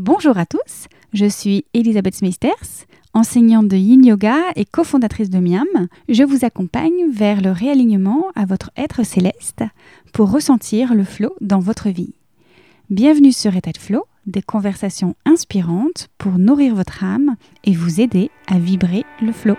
Bonjour à tous, je suis Elisabeth Smeisters, enseignante de Yin Yoga et cofondatrice de Miam. Je vous accompagne vers le réalignement à votre être céleste pour ressentir le flow dans votre vie. Bienvenue sur État de Flow, des conversations inspirantes pour nourrir votre âme et vous aider à vibrer le flow.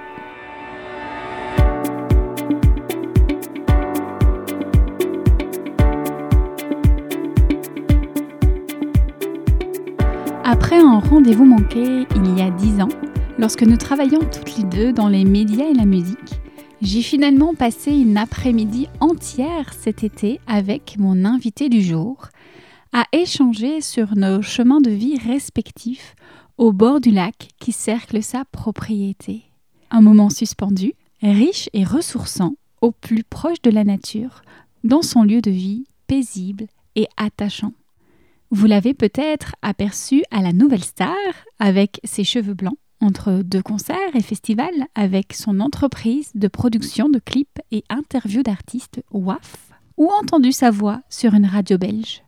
Après un rendez-vous manqué il y a dix ans, lorsque nous travaillions toutes les deux dans les médias et la musique, j'ai finalement passé une après-midi entière cet été avec mon invité du jour à échanger sur nos chemins de vie respectifs au bord du lac qui cercle sa propriété. Un moment suspendu, riche et ressourçant, au plus proche de la nature, dans son lieu de vie paisible et attachant. Vous l'avez peut-être aperçu à la Nouvelle Star avec ses cheveux blancs entre deux concerts et festivals avec son entreprise de production de clips et interviews d'artistes WAF ou entendu sa voix sur une radio belge.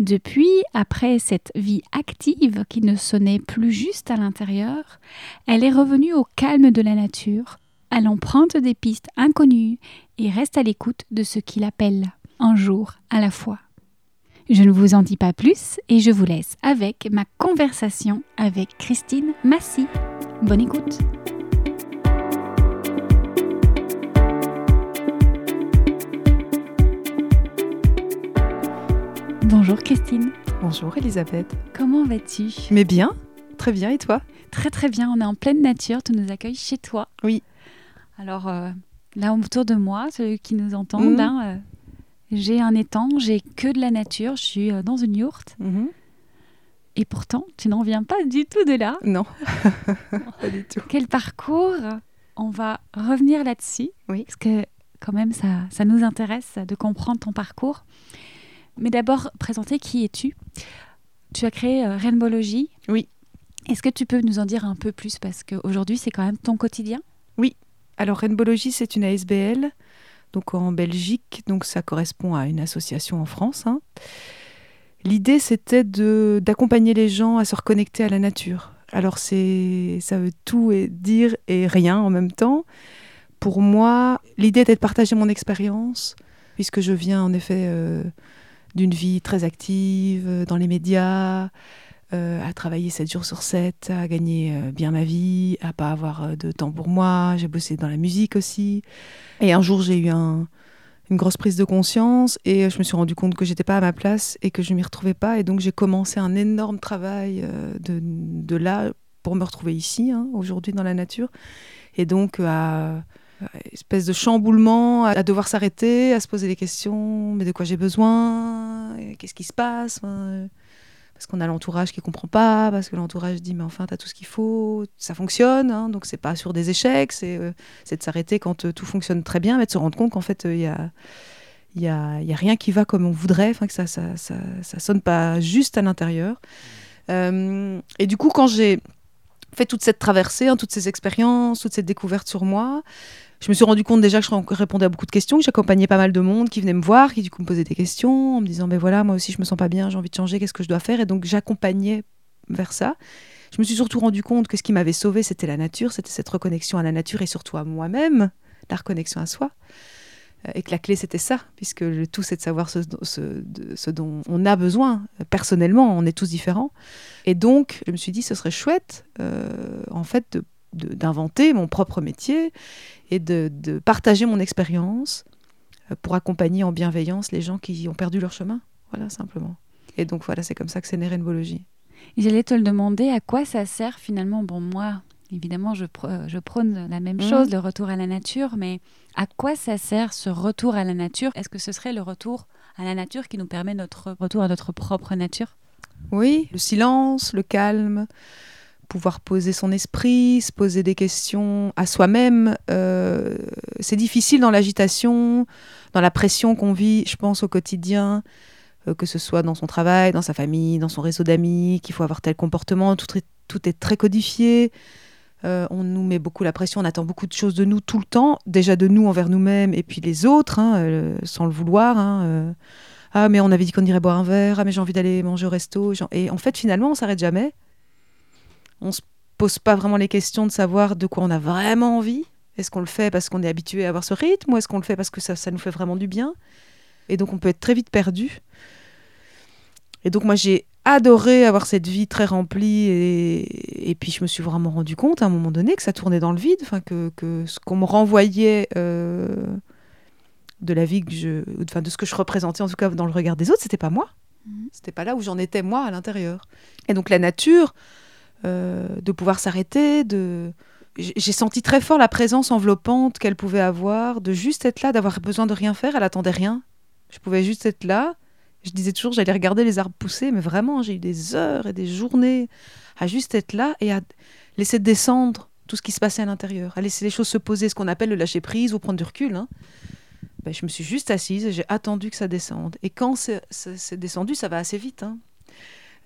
Depuis, après cette vie active qui ne sonnait plus juste à l'intérieur, elle est revenue au calme de la nature, à l'empreinte des pistes inconnues et reste à l'écoute de ce qu'il appelle un jour à la fois. Je ne vous en dis pas plus et je vous laisse avec ma conversation avec Christine Massy. Bonne écoute. Bonjour Christine. Bonjour Elisabeth. Comment vas-tu? Mais bien, très bien et toi? Très très bien, on est en pleine nature, tu nous accueilles chez toi. Oui. Alors euh, là autour de moi, ceux qui nous entendent, Mhm. hein, euh, j'ai un étang, j'ai que de la nature, je suis euh, dans une yourte. Et pourtant, tu n'en viens pas du tout de là. Non, pas du tout. Quel parcours On va revenir là-dessus. Oui. Parce que quand même, ça, ça nous intéresse de comprendre ton parcours. Mais d'abord, présenter qui es-tu Tu as créé euh, Rainbowlogy. Oui. Est-ce que tu peux nous en dire un peu plus? Parce qu'aujourd'hui, c'est quand même ton quotidien. Alors Rainbowlogy, c'est une ASBL, donc en Belgique, donc ça correspond à une association en France. hein. L'idée, c'était d'accompagner les gens à se reconnecter à la nature. Alors ça veut tout et dire et rien en même temps. Pour moi, l'idée était de partager mon expérience, puisque je viens en effet euh, d'une vie très active euh, dans les médias, à travailler 7 jours sur 7, à gagner euh, bien ma vie, à pas avoir euh, de temps pour moi. J'ai bossé dans la musique aussi. Et un jour, j'ai eu un- une grosse prise de conscience et euh, je me suis rendu compte que j'étais pas à ma place et que je m'y retrouvais pas. Et donc, j'ai commencé un énorme travail euh, de, là pour me retrouver ici, hein, aujourd'hui, dans la nature. Et donc, euh, à espèce de chamboulement, à, devoir s'arrêter, à se poser des questions, mais de quoi j'ai besoin, qu'est-ce qui se passe, euh, parce qu'on a l'entourage qui comprend pas, parce que l'entourage dit mais enfin t'as tout ce qu'il faut, ça fonctionne, hein, donc c'est pas sur des échecs, c'est euh, de s'arrêter quand euh, tout fonctionne très bien, mais de se rendre compte qu'en fait il y a il y a, y a rien qui va comme on voudrait, que ça, ça, ça, ça sonne pas juste à l'intérieur. Euh, et du coup quand j'ai fait toute cette traversée, hein, toutes ces expériences, toute cette découverte sur moi, je me suis rendu compte déjà que je répondais à beaucoup de questions, que j'accompagnais pas mal de monde qui venait me voir, qui du coup me posait des questions en me disant mais voilà moi aussi je me sens pas bien, j'ai envie de changer, qu'est-ce que je dois faire? Et donc j'accompagnais vers ça. Je me suis surtout rendu compte que ce qui m'avait sauvé c'était la nature, c'était cette reconnexion à la nature et surtout à moi-même, la reconnexion à soi. Euh, Et que la clé c'était ça, puisque le tout c'est de savoir ce, dont on a besoin personnellement, on est tous différents. Et donc je me suis dit ce serait chouette euh, en fait de- d'inventer mon propre métier et de, de partager mon expérience euh, pour accompagner en bienveillance les gens qui ont perdu leur chemin. Voilà, simplement. Et donc voilà, c'est comme ça que c'est né. J'allais te le demander, à quoi ça sert finalement? Bon, moi, évidemment, je, je prône la même Mhm. chose, le retour à la nature, mais à quoi ça sert ce retour à la nature? Est-ce que ce serait le retour à la nature qui nous permet notre retour à notre propre nature? Oui, le silence, le calme, pouvoir poser son esprit, se poser des questions à soi-même. euh, c'est difficile dans l'agitation, dans la pression qu'on vit, je pense, au quotidien, euh, que ce soit dans son travail, dans sa famille, dans son réseau d'amis, qu'il faut avoir tel comportement, tout, est- très codifié. Euh, on nous met beaucoup la pression, on attend beaucoup de choses de nous tout le temps, déjà de nous envers nous-mêmes et puis les autres, hein, sans le vouloir. hein, Ah, mais on avait dit qu'on irait boire un verre. Ah, mais j'ai envie d'aller manger au resto. Et en fait, finalement, on s'arrête jamais. On se pose pas vraiment les questions de savoir de quoi on a vraiment envie. Est-ce qu'on le fait parce qu'on est habitué à avoir ce rythme ou est-ce qu'on le fait parce que ça, ça nous fait vraiment du bien? Et donc, on peut être très vite perdu. Et donc, moi, j'ai adoré avoir cette vie très remplie et, et, puis je me suis vraiment rendu compte à un moment donné que ça tournait dans le vide, enfin que, que ce qu'on me renvoyait euh, de la vie que je, enfin de ce que je représentais en tout cas dans le regard des autres, c'était pas moi, mmh. c'était pas là où j'en étais moi à l'intérieur. Et donc la nature, de pouvoir s'arrêter, de j'ai senti très fort la présence enveloppante qu'elle pouvait avoir, de juste être là, d'avoir besoin de rien faire, elle attendait rien. Je pouvais juste être là je disais toujours j'allais regarder les arbres pousser, mais vraiment, j'ai eu des heures et des journées à juste être là et à laisser descendre tout ce qui se passait à l'intérieur, à laisser les choses se poser, ce qu'on appelle le lâcher prise ou prendre du recul. Hein. Ben, je me suis juste assise et j'ai attendu que ça descende. Et quand c'est descendu, ça va assez vite. Hein.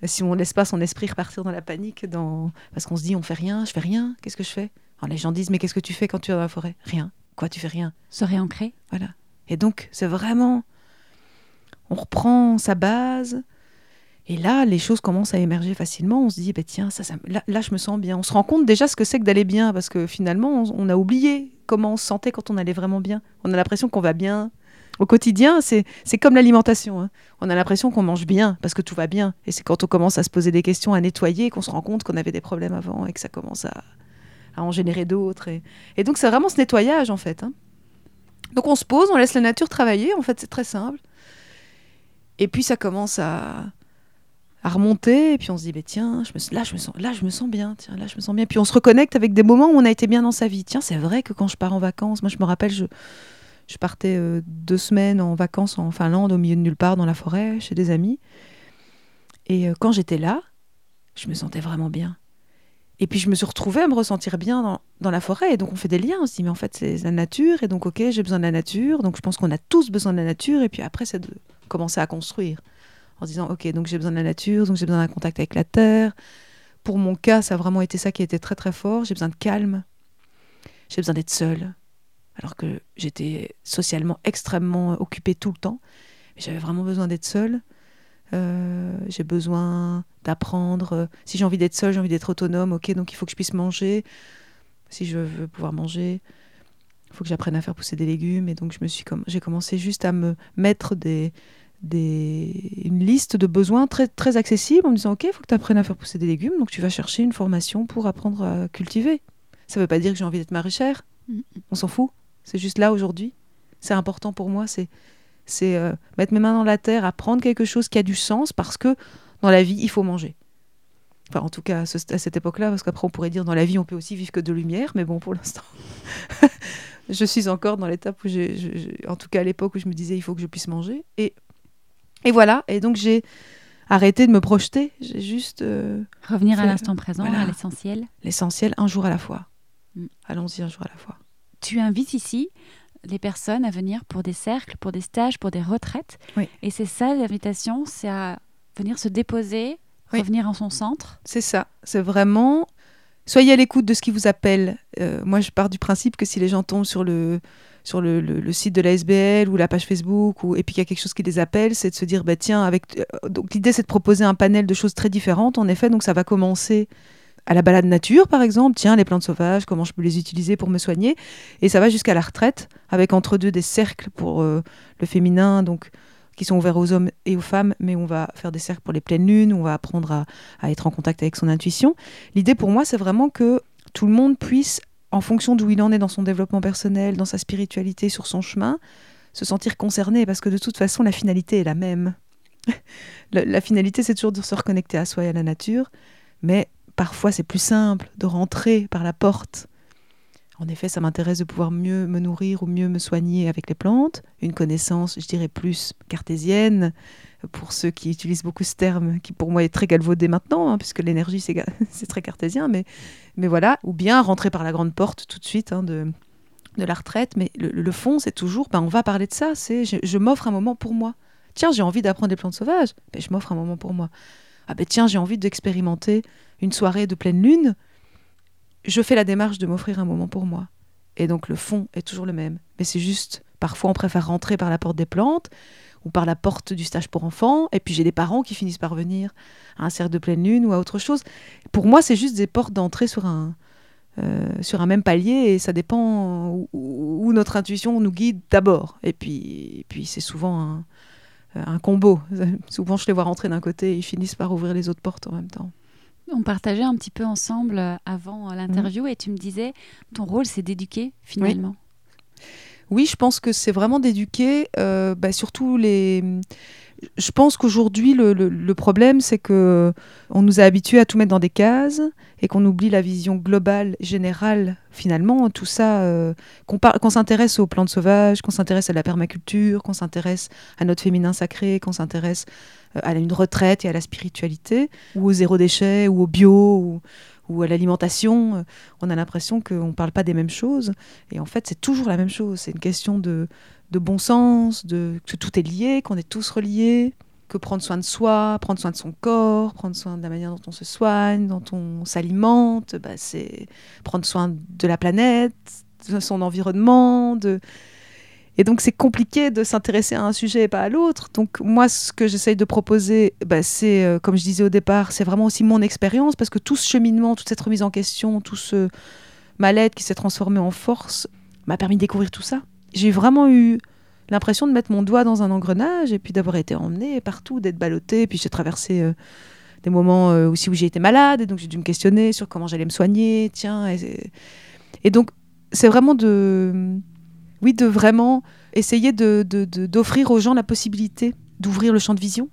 Si on laisse pas son esprit repartir dans la panique, dans... parce qu'on se dit on fait rien, je fais rien, qu'est-ce que je fais? Alors, Les gens disent mais qu'est-ce que tu fais quand tu es dans la forêt? Rien. Quoi, tu fais rien? Se réancrer. Voilà. Et donc, c'est vraiment on reprend sa base. Et là, les choses commencent à émerger facilement. On se dit, bah, tiens, ça, ça là, je me sens bien. On se rend compte déjà ce que c'est que d'aller bien, parce que finalement, on, a oublié comment on se sentait quand on allait vraiment bien. On a l'impression qu'on va bien. Au quotidien, c'est comme l'alimentation. Hein. On a l'impression qu'on mange bien, parce que tout va bien. Et c'est quand on commence à se poser des questions, à nettoyer, qu'on se rend compte qu'on avait des problèmes avant et que ça commence à, en générer d'autres. Et, donc, c'est vraiment ce nettoyage, en fait. Hein. Donc, on se pose, on laisse la nature travailler. En fait, c'est très simple. Et puis ça commence à, à remonter, et puis on se dit, tiens, me, là, je me sens, là, je me sens bien, tiens, là, je me sens bien. Puis on se reconnecte avec des moments où on a été bien dans sa vie. Tiens, c'est vrai que quand je pars en vacances, moi, je me rappelle, je, je partais euh, deux semaines en vacances en Finlande, au milieu de nulle part, dans la forêt, chez des amis. Et euh, quand j'étais là, je me sentais vraiment bien. Et puis je me suis retrouvée à me ressentir bien dans, la forêt. Et donc on fait des liens aussi. Mais en fait, c'est la nature. Et donc, ok, j'ai besoin de la nature. Donc je pense qu'on a tous besoin de la nature. Et puis après, c'est de commencer à construire en se disant ok donc j'ai besoin de la nature donc j'ai besoin d'un contact avec la terre pour mon cas ça a vraiment été ça qui été très très fort j'ai besoin de calme j'ai besoin d'être seule alors que j'étais socialement extrêmement occupée tout le temps. J'avais vraiment besoin d'être seule. Euh, j'ai besoin d'apprendre. Si j'ai envie d'être seule j'ai envie d'être autonome ok donc il faut que je puisse manger. Si je veux pouvoir manger il faut que j'apprenne à faire pousser des légumes. Et donc je me suis comme j'ai commencé juste à me mettre des, des une liste de besoins très très accessibles en me disant ok il faut que tu apprennes à faire pousser des légumes. Donc tu vas chercher une formation pour apprendre à cultiver. Ça veut pas dire que j'ai envie d'être maraîchère. On s'en fout c'est juste là aujourd'hui c'est important pour moi c'est c'est euh, mettre mes mains dans la terre apprendre quelque chose qui a du sens parce que dans la vie il faut manger Enfin, en tout cas, à, cette époque-là, parce qu'après, on pourrait dire dans la vie, on peut aussi vivre que de lumière, mais bon, pour l'instant, je suis encore dans l'étape où j'ai, en tout cas à l'époque où je me disais il faut que je puisse manger. Et, et voilà, et donc j'ai arrêté de me projeter, j'ai juste... Euh, Revenir à l'instant présent, à l'essentiel. L'essentiel, un jour à la fois. Mm. Allons-y un jour à la fois. Tu invites ici les personnes à venir pour des cercles, pour des stages, pour des retraites. Et c'est ça l'invitation, c'est à venir se déposer, revenir en son centre. C'est ça, c'est vraiment soyez à l'écoute de ce qui vous appelle. Euh, moi, je pars du principe que si les gens tombent sur le, sur le, le, site de la SBL ou la page Facebook, ou, et puis qu'il y a quelque chose qui les appelle, c'est de se dire, bah, tiens, avec... Euh, donc l'idée, c'est de proposer un panel de choses très différentes, en effet. Donc ça va commencer à la balade nature, par exemple, tiens, les plantes sauvages, comment je peux les utiliser pour me soigner. Et ça va jusqu'à la retraite, avec entre deux des cercles pour euh, le féminin, donc qui sont ouverts aux hommes et aux femmes, mais on va faire des cercles pour les pleines lunes, on va apprendre à, être en contact avec son intuition. L'idée pour moi, c'est vraiment que tout le monde puisse, en fonction d'où il en est dans son développement personnel, dans sa spiritualité, sur son chemin, se sentir concerné, parce que de toute façon, la finalité est la même. la, la finalité, c'est toujours de se reconnecter à soi et à la nature, mais parfois c'est plus simple de rentrer par la porte en effet, ça m'intéresse de pouvoir mieux me nourrir ou mieux me soigner avec les plantes. Une connaissance, je dirais, plus cartésienne, pour ceux qui utilisent beaucoup ce terme, qui pour moi est très galvaudé maintenant, hein, puisque l'énergie, c'est très cartésien, mais, mais voilà. Ou bien rentrer par la grande porte tout de suite hein, de, de la retraite. Mais le, fond, c'est toujours, ben, on va parler de ça, c'est je, m'offre un moment pour moi. Tiens, j'ai envie d'apprendre des plantes sauvages, ben, je m'offre un moment pour moi. Ah ben tiens, j'ai envie d'expérimenter une soirée de pleine lune, je fais la démarche de m'offrir un moment pour moi. Et donc le fond est toujours le même. Mais c'est juste, parfois on préfère rentrer par la porte des plantes, ou par la porte du stage pour enfants. Et puis j'ai des parents qui finissent par venir à un cercle de pleine lune ou à autre chose. Pour moi, c'est juste des portes d'entrée sur un, euh, sur un même palier et ça dépend où, notre intuition nous guide d'abord. Et puis, puis c'est souvent un, un, combo. souvent, je les vois rentrer d'un côté et ils finissent par ouvrir les autres portes en même temps. On partageait un petit peu ensemble euh, avant l'interview mmh. et tu me disais, ton rôle, c'est d'éduquer finalement. Oui. Je pense que c'est vraiment d'éduquer, euh, bah, surtout les je pense qu'aujourd'hui, le, problème, c'est que on nous a habitués à tout mettre dans des cases et qu'on oublie la vision globale, générale, finalement. Tout ça, euh, qu'on s'intéresse aux plantes sauvages, qu'on s'intéresse à la permaculture, qu'on s'intéresse à notre féminin sacré, qu'on s'intéresse euh, à une retraite et à la spiritualité, ou au zéro déchet, ou au bio, ou, à l'alimentation, euh, on a l'impression qu'on ne parle pas des mêmes choses. Et en fait, c'est toujours la même chose. C'est une question de, de bon sens, de, que tout est lié, qu'on est tous reliés, que prendre soin de soi, prendre soin de son corps, prendre soin de la manière dont on se soigne, dont on s'alimente, bah, c'est prendre soin de la planète, de son environnement. De... Et donc c'est compliqué de s'intéresser à un sujet et pas à l'autre. Donc moi, ce que j'essaye de proposer, bah, c'est, euh, comme je disais au départ, c'est vraiment aussi mon expérience, parce que tout ce cheminement, toute cette remise en question, tout ce mal-être qui s'est transformé en force, m'a permis de découvrir tout ça j'ai vraiment eu l'impression de mettre mon doigt dans un engrenage et puis d'avoir été emmenée partout, d'être ballottée. Puis j'ai traversé euh, des moments euh, aussi où j'ai été malade et donc j'ai dû me questionner sur comment j'allais me soigner. Tiens, et, donc c'est vraiment de, oui, de vraiment essayer de, d'offrir aux gens la possibilité d'ouvrir le champ de vision.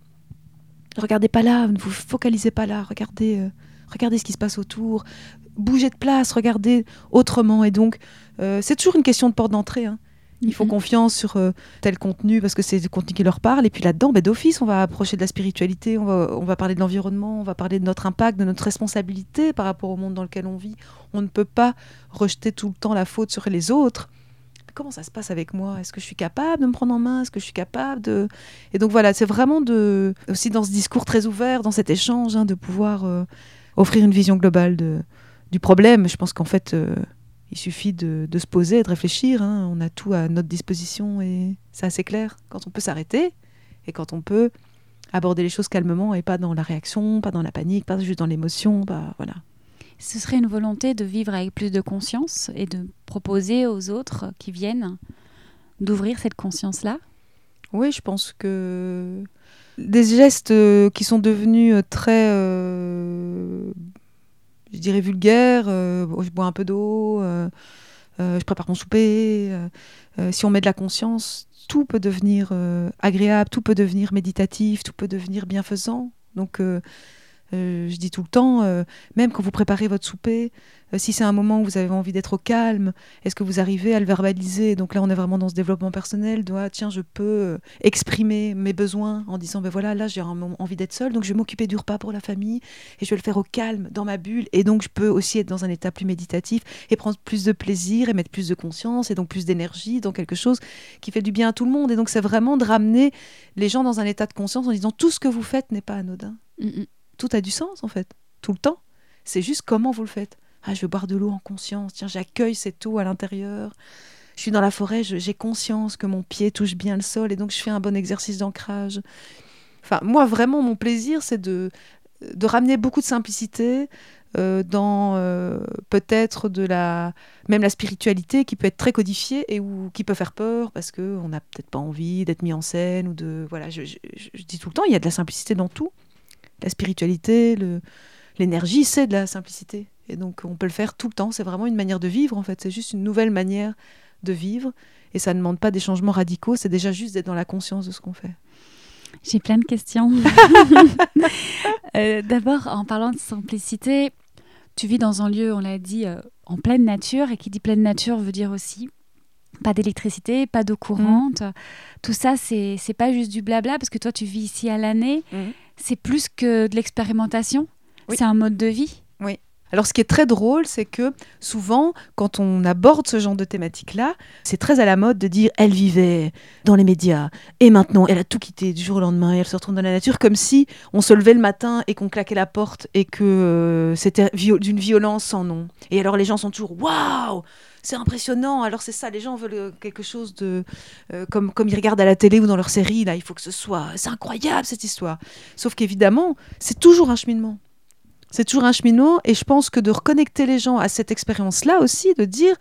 Regardez pas là, ne vous focalisez pas là, regardez, euh, regardez ce qui se passe autour, bougez de place, regardez autrement. Et donc, c'est toujours une question de porte d'entrée. Hein. Ils font mhm. confiance sur euh, tel contenu parce que c'est le contenu qui leur parle. Et puis là-dedans, bah, d'office, on va approcher de la spiritualité, on va, on va parler de l'environnement, on va parler de notre impact, de notre responsabilité par rapport au monde dans lequel on vit. On ne peut pas rejeter tout le temps la faute sur les autres. Comment ça se passe avec moi? Est-ce que je suis capable de me prendre en main? Est-ce que je suis capable de... Et donc voilà, c'est vraiment de, aussi dans ce discours très ouvert, dans cet échange, hein, de pouvoir euh, offrir une vision globale du problème. Je pense qu'en fait... Euh, il suffit de, se poser de réfléchir. Hein. On a tout à notre disposition et c'est assez clair. Quand on peut s'arrêter et quand on peut aborder les choses calmement et pas dans la réaction, pas dans la panique, pas juste dans l'émotion, bah voilà. Ce serait une volonté de vivre avec plus de conscience et de proposer aux autres qui viennent d'ouvrir cette conscience-là Oui, je pense que des gestes euh, qui sont devenus euh, très euh, je dirais vulgaire, euh, je bois un peu d'eau, je prépare mon souper. si on met de la conscience, tout peut devenir agréable, tout peut devenir méditatif, tout peut devenir bienfaisant. Donc euh, je dis tout le temps, euh, même quand vous préparez votre souper, euh, si c'est un moment où vous avez envie d'être au calme, est-ce que vous arrivez à le verbaliser? Donc là, on est vraiment dans ce développement personnel. De, ah, tiens, je peux exprimer mes besoins en disant, ben voilà, là, j'ai envie d'être seule, donc je vais m'occuper du repas pour la famille et je vais le faire au calme, dans ma bulle. Et donc, je peux aussi être dans un état plus méditatif et prendre plus de plaisir et mettre plus de conscience et donc plus d'énergie dans quelque chose qui fait du bien à tout le monde. Et donc, c'est vraiment de ramener les gens dans un état de conscience en disant, tout ce que vous faites n'est pas anodin. Mm, mm tout a du sens en fait, tout le temps. C'est juste comment vous le faites. Ah, je veux boire de l'eau en conscience. Tiens, j'accueille cette eau à l'intérieur. Je suis dans la forêt, j'ai conscience que mon pied touche bien le sol et donc je fais un bon exercice d'ancrage. Enfin, moi, vraiment, mon plaisir, c'est de, de ramener beaucoup de simplicité euh, dans euh, peut-être de la même la spiritualité qui peut être très codifiée et ou qui peut faire peur parce que on n'a peut-être pas envie d'être mis en scène ou de voilà. je, dis tout le temps, il y a de la simplicité dans tout la spiritualité, l'énergie, c'est de la simplicité. Et donc on peut le faire tout le temps. C'est vraiment une manière de vivre en fait. C'est juste une nouvelle manière de vivre. Et ça ne demande pas des changements radicaux. C'est déjà juste d'être dans la conscience de ce qu'on fait. J'ai plein de questions. Euh, d'abord, en parlant de simplicité, tu vis dans un lieu, on l'a dit, euh, en pleine nature. Et qui dit pleine nature veut dire aussi pas d'électricité, pas d'eau courante. Mmh. Tout ça, c'est pas juste du blabla parce que toi, tu vis ici à l'année. Mmh c'est plus que de l'expérimentation. C'est un mode de vie. Oui. Alors, ce qui est très drôle, c'est que souvent, quand on aborde ce genre de thématique-là, c'est très à la mode de dire elle vivait dans les médias et maintenant elle a tout quitté du jour au lendemain et elle se retrouve dans la nature, comme si on se levait le matin et qu'on claquait la porte et que euh, c'était d'une violence sans nom. Et alors, les gens sont toujours waouh c'est impressionnant. Alors c'est ça, les gens veulent euh, quelque chose de euh, comme comme ils regardent à la télé ou dans leur série. Là, il faut que ce soit, c'est incroyable cette histoire. Sauf qu'évidemment, c'est toujours un cheminement. C'est toujours un cheminement, et je pense que de reconnecter les gens à cette expérience-là aussi, de dire,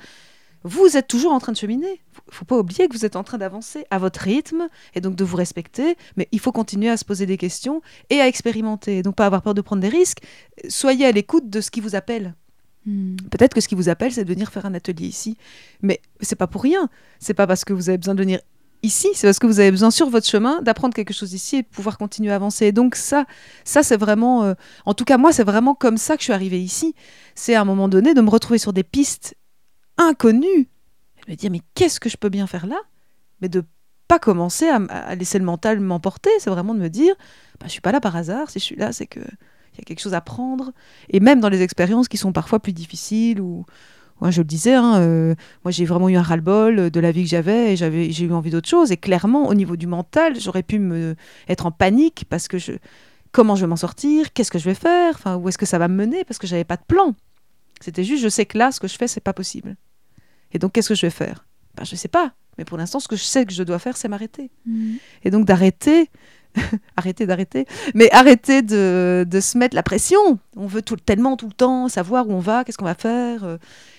vous êtes toujours en train de cheminer. Faut pas oublier que vous êtes en train d'avancer à votre rythme, et donc de vous respecter, mais il faut continuer à se poser des questions et à expérimenter. Donc pas avoir peur de prendre des risques. Soyez à l'écoute de ce qui vous appelle. Hmm. Peut-être que ce qui vous appelle, c'est de venir faire un atelier ici. Mais c'est pas pour rien. C'est pas parce que vous avez besoin de venir ici, c'est parce que vous avez besoin sur votre chemin d'apprendre quelque chose ici et de pouvoir continuer à avancer. Et donc ça, ça c'est vraiment, euh, en tout cas moi, c'est vraiment comme ça que je suis arrivée ici. C'est à un moment donné de me retrouver sur des pistes inconnues, et me dire mais qu'est-ce que je peux bien faire là? Mais de pas commencer à, laisser le mental m'emporter. C'est vraiment de me dire, bah, je suis pas là par hasard. Si je suis là, c'est que il y a quelque chose à prendre. Et même dans les expériences qui sont parfois plus difficiles ou moi, je le disais, hein, euh, moi j'ai vraiment eu un ras-le-bol de la vie que j'avais et j'avais, j'ai eu envie d'autre chose. Et clairement, au niveau du mental, j'aurais pu me, être en panique parce que je, comment je vais m'en sortir, qu'est-ce que je vais faire, enfin, où est-ce que ça va me mener, parce que j'avais pas de plan. C'était juste, je sais que là, ce que je fais, c'est pas possible. Et donc, qu'est-ce que je vais faire? Ben, Je sais pas. Mais pour l'instant, ce que je sais que je dois faire, c'est m'arrêter. Hmm. Et donc d'arrêter, arrêter d'arrêter, mais arrêter de, de, se mettre la pression. On veut tout, tellement tout le temps savoir où on va, qu'est-ce qu'on va faire. euh.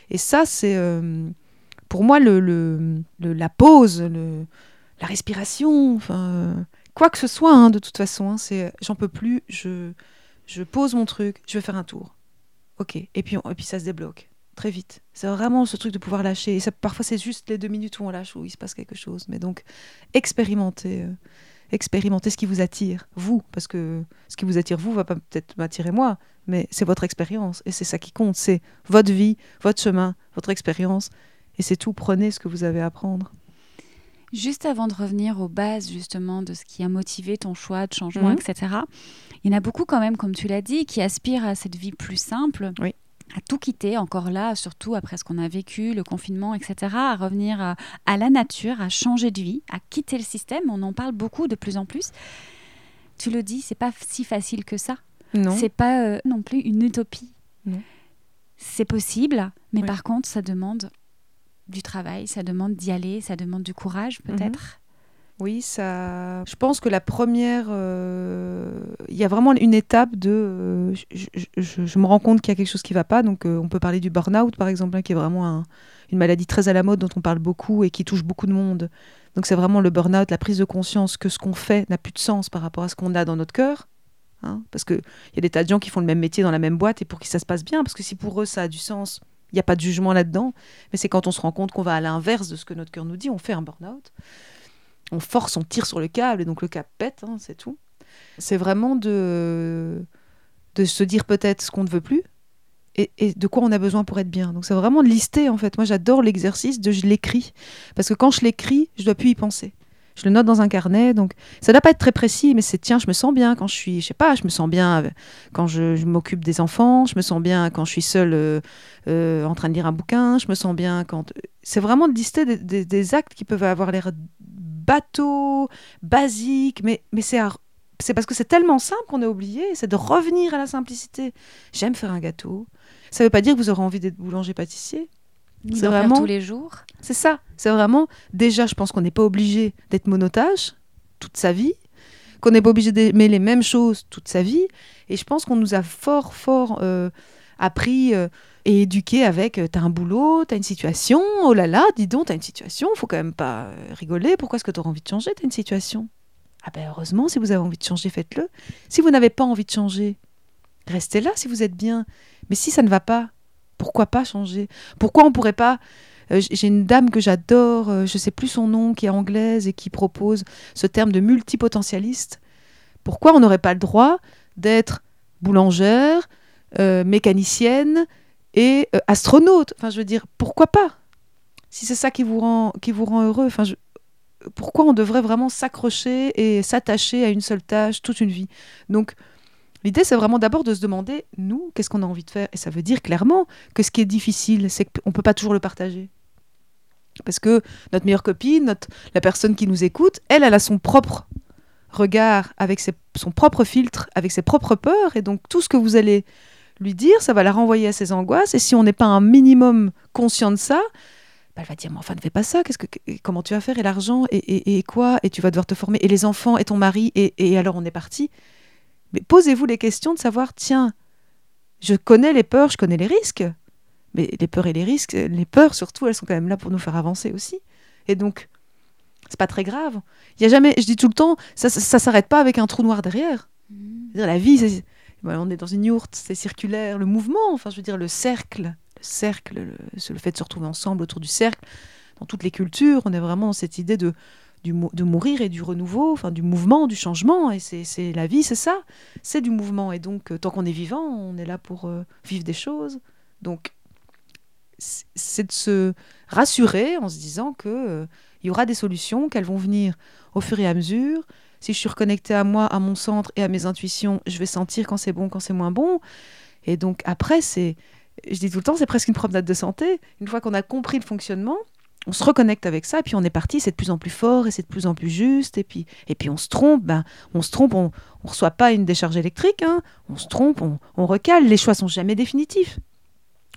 Et ça, c'est euh, pour moi le, le- la pause, le, la respiration, enfin, euh, quoi que ce soit, hein, de toute façon. hein, c'est j'en peux plus, je, je pose mon truc, je vais faire un tour. Ok, et puis, et puis ça se débloque très vite. C'est vraiment ce truc de pouvoir lâcher. Et ça, parfois, c'est juste les deux minutes où on lâche, où il se passe quelque chose. Mais donc, expérimentez. euh, expérimentez ce qui vous attire, vous, parce que ce qui vous attire, vous, va pas peut-être m'attirer moi, mais c'est votre expérience, et c'est ça qui compte, c'est votre vie, votre chemin, votre expérience, et c'est tout, prenez ce que vous avez à prendre. Juste avant de revenir aux bases justement de ce qui a motivé ton choix de changement, Mhm. etc. Il y en a beaucoup quand même, comme tu l'as dit, qui aspirent à cette vie plus simple, Oui. À tout quitter, encore là, surtout après ce qu'on a vécu, le confinement, etc. À revenir à, à la nature, à changer de vie, à quitter le système. On en parle beaucoup de plus en plus. Tu le dis, c'est pas si facile que ça. Non C'est pas euh, non plus une utopie. C'est possible, mais Ouais. par contre, ça demande du travail, ça demande d'y aller, ça demande du courage Mhm. peut-être. Oui, ça. Je pense que la première, euh, il y a vraiment une étape de, euh, je, me rends compte qu'il y a quelque chose qui ne va pas. Donc, euh, on peut parler du burn-out, par exemple, hein, qui est vraiment un- une maladie très à la mode dont on parle beaucoup et qui touche beaucoup de monde. Donc, c'est vraiment le burn-out, la prise de conscience que ce qu'on fait n'a plus de sens par rapport à ce qu'on a dans notre cœur. hein. parce qu'il y a des tas de gens qui font le même métier dans la même boîte et pour qui ça se passe bien. Parce que si pour eux ça a du sens, il n'y a pas de jugement là-dedans. Mais c'est quand on se rend compte qu'on va à l'inverse de ce que notre cœur nous dit, on fait un burn-out on force, on tire sur le câble et donc le câble pète, hein, c'est tout. C'est vraiment de, de se dire peut-être ce qu'on ne veut plus et, de quoi on a besoin pour être bien. Donc c'est vraiment de lister en fait. Moi j'adore l'exercice de je l'écris parce que quand je l'écris, je dois plus y penser. Je le note dans un carnet, donc ça doit pas être très précis, mais c'est tiens, je me sens bien quand je suis, je sais pas, je me sens bien euh, quand je, m'occupe des enfants, je me sens bien quand je suis seule euh, euh, en train de lire un bouquin, je me sens bien quand. C'est vraiment de lister des actes qui peuvent avoir l'air bateaux, basiques, mais, mais c'est à- c'est parce que c'est tellement simple qu'on a oublié, c'est de revenir à la simplicité. J'aime faire un gâteau. Ça veut pas dire que vous aurez envie d'être boulanger-pâtissier. C'est vraiment- tous les jours. C'est ça. C'est vraiment. Déjà, je pense qu'on n'est pas obligé d'être monotage toute sa vie, qu'on n'est pas obligé d'aimer les mêmes choses toute sa vie. Et je pense qu'on nous a fort, fort euh, appris euh, et éduqué avec euh, t'as un boulot, t'as une situation, oh là là, dis donc, t'as une situation, faut quand même pas euh, rigoler. Pourquoi est-ce que t'auras envie de changer T'as une situation? Ah ben heureusement, si vous avez envie de changer, faites-le. Si vous n'avez pas envie de changer, restez là si vous êtes bien. Mais si ça ne va pas, pourquoi pas changer? Pourquoi on pourrait pas euh, J'ai une dame que j'adore, euh, je sais plus son nom, qui est anglaise et qui propose ce terme de multipotentialiste. Pourquoi on n'aurait pas le droit d'être boulangère, mécanicienne et euh, astronaute Enfin, je veux dire, pourquoi pas? Si c'est ça qui vous rend, qui vous rend heureux, enfin, je- pourquoi on devrait vraiment s'accrocher et s'attacher à une seule tâche toute une vie? Donc, l'idée, c'est vraiment d'abord de se demander, nous, qu'est-ce qu'on a envie de faire? Et ça veut dire clairement que ce qui est difficile, c'est qu'on ne peut pas toujours le partager. Parce que notre meilleure copine, notre, la personne qui nous écoute, elle, elle a son propre regard, avec son propre filtre, avec ses propres peurs. Et donc, tout ce que vous allez lui dire, ça va la renvoyer à ses angoisses. Et si on n'est pas un minimum conscient de ça, bah, elle va dire, mais enfin, ne fais pas ça, qu'est-ce que, comment tu vas faire, et l'argent, et, et, quoi, et tu vas devoir te former, et les enfants, et ton mari, et, et alors on est parti. Mais posez-vous les questions de savoir, tiens, je connais les peurs, je connais les risques, mais les peurs et les risques, les peurs surtout, elles sont quand même là pour nous faire avancer aussi. Et donc, c'est pas très grave. Il y a jamais, je dis tout le temps, ça, ça, s'arrête pas avec un trou noir derrière. Mmh. La vie, on est dans une yourte, c'est circulaire. Le mouvement, enfin, je veux dire, le cercle, le cercle, le, le fait de se retrouver ensemble autour du cercle, dans toutes les cultures, on est vraiment dans cette idée de, de mourir et du renouveau, enfin du mouvement, du changement. Et c'est la vie, c'est ça, c'est du mouvement. Et donc, euh, tant qu'on est vivant, on est là pour euh, vivre des choses. Donc, c'est de se rassurer en se disant que euh, il y aura des solutions, qu'elles vont venir au fur et à mesure. Si je suis reconnectée à moi, à mon centre et à mes intuitions, je vais sentir quand c'est bon, quand c'est moins bon. Et donc après, c'est, je dis tout le temps, c'est presque une promenade de santé. Une fois qu'on a compris le fonctionnement, on se reconnecte avec ça, puis on est parti, c'est de plus en plus fort, et c'est de plus en plus juste, et puis, et puis on se trompe, ben, on se trompe, on ne reçoit pas une décharge électrique, hein, on se trompe, on, on, recale, les choix sont jamais définitifs.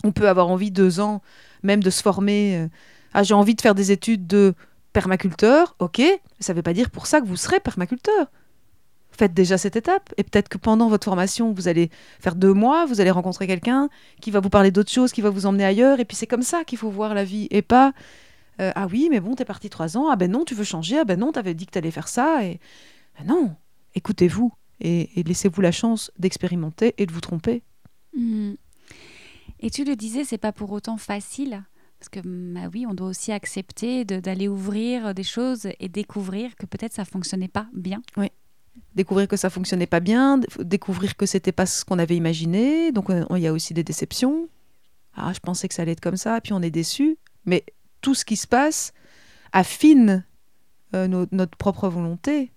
On peut avoir envie deux ans, même de se former, euh, ah j'ai envie de faire des études de permaculteur, ok, ça ne veut pas dire pour ça que vous serez permaculteur. Faites déjà cette étape, et peut-être que pendant votre formation, vous allez faire deux mois, vous allez rencontrer quelqu'un qui va vous parler d'autres choses, qui va vous emmener ailleurs, et puis c'est comme ça qu'il faut voir la vie, et pas euh, ah oui, mais bon, t'es parti trois ans. Ah ben non, tu veux changer. Ah ben non, t'avais dit que t'allais faire ça. Et ben non, écoutez-vous et, laissez-vous la chance d'expérimenter et de vous tromper. Hmm. Et tu le disais, c'est pas pour autant facile. Parce que, bah oui, on doit aussi accepter d'aller ouvrir des choses et découvrir que peut-être ça fonctionnait pas bien. Oui. Découvrir que ça fonctionnait pas bien, découvrir que c'était pas ce qu'on avait imaginé. Donc, il y a aussi des déceptions. Ah, je pensais que ça allait être comme ça, puis on est déçu. Mais tout ce qui se passe affine euh, notre propre volonté,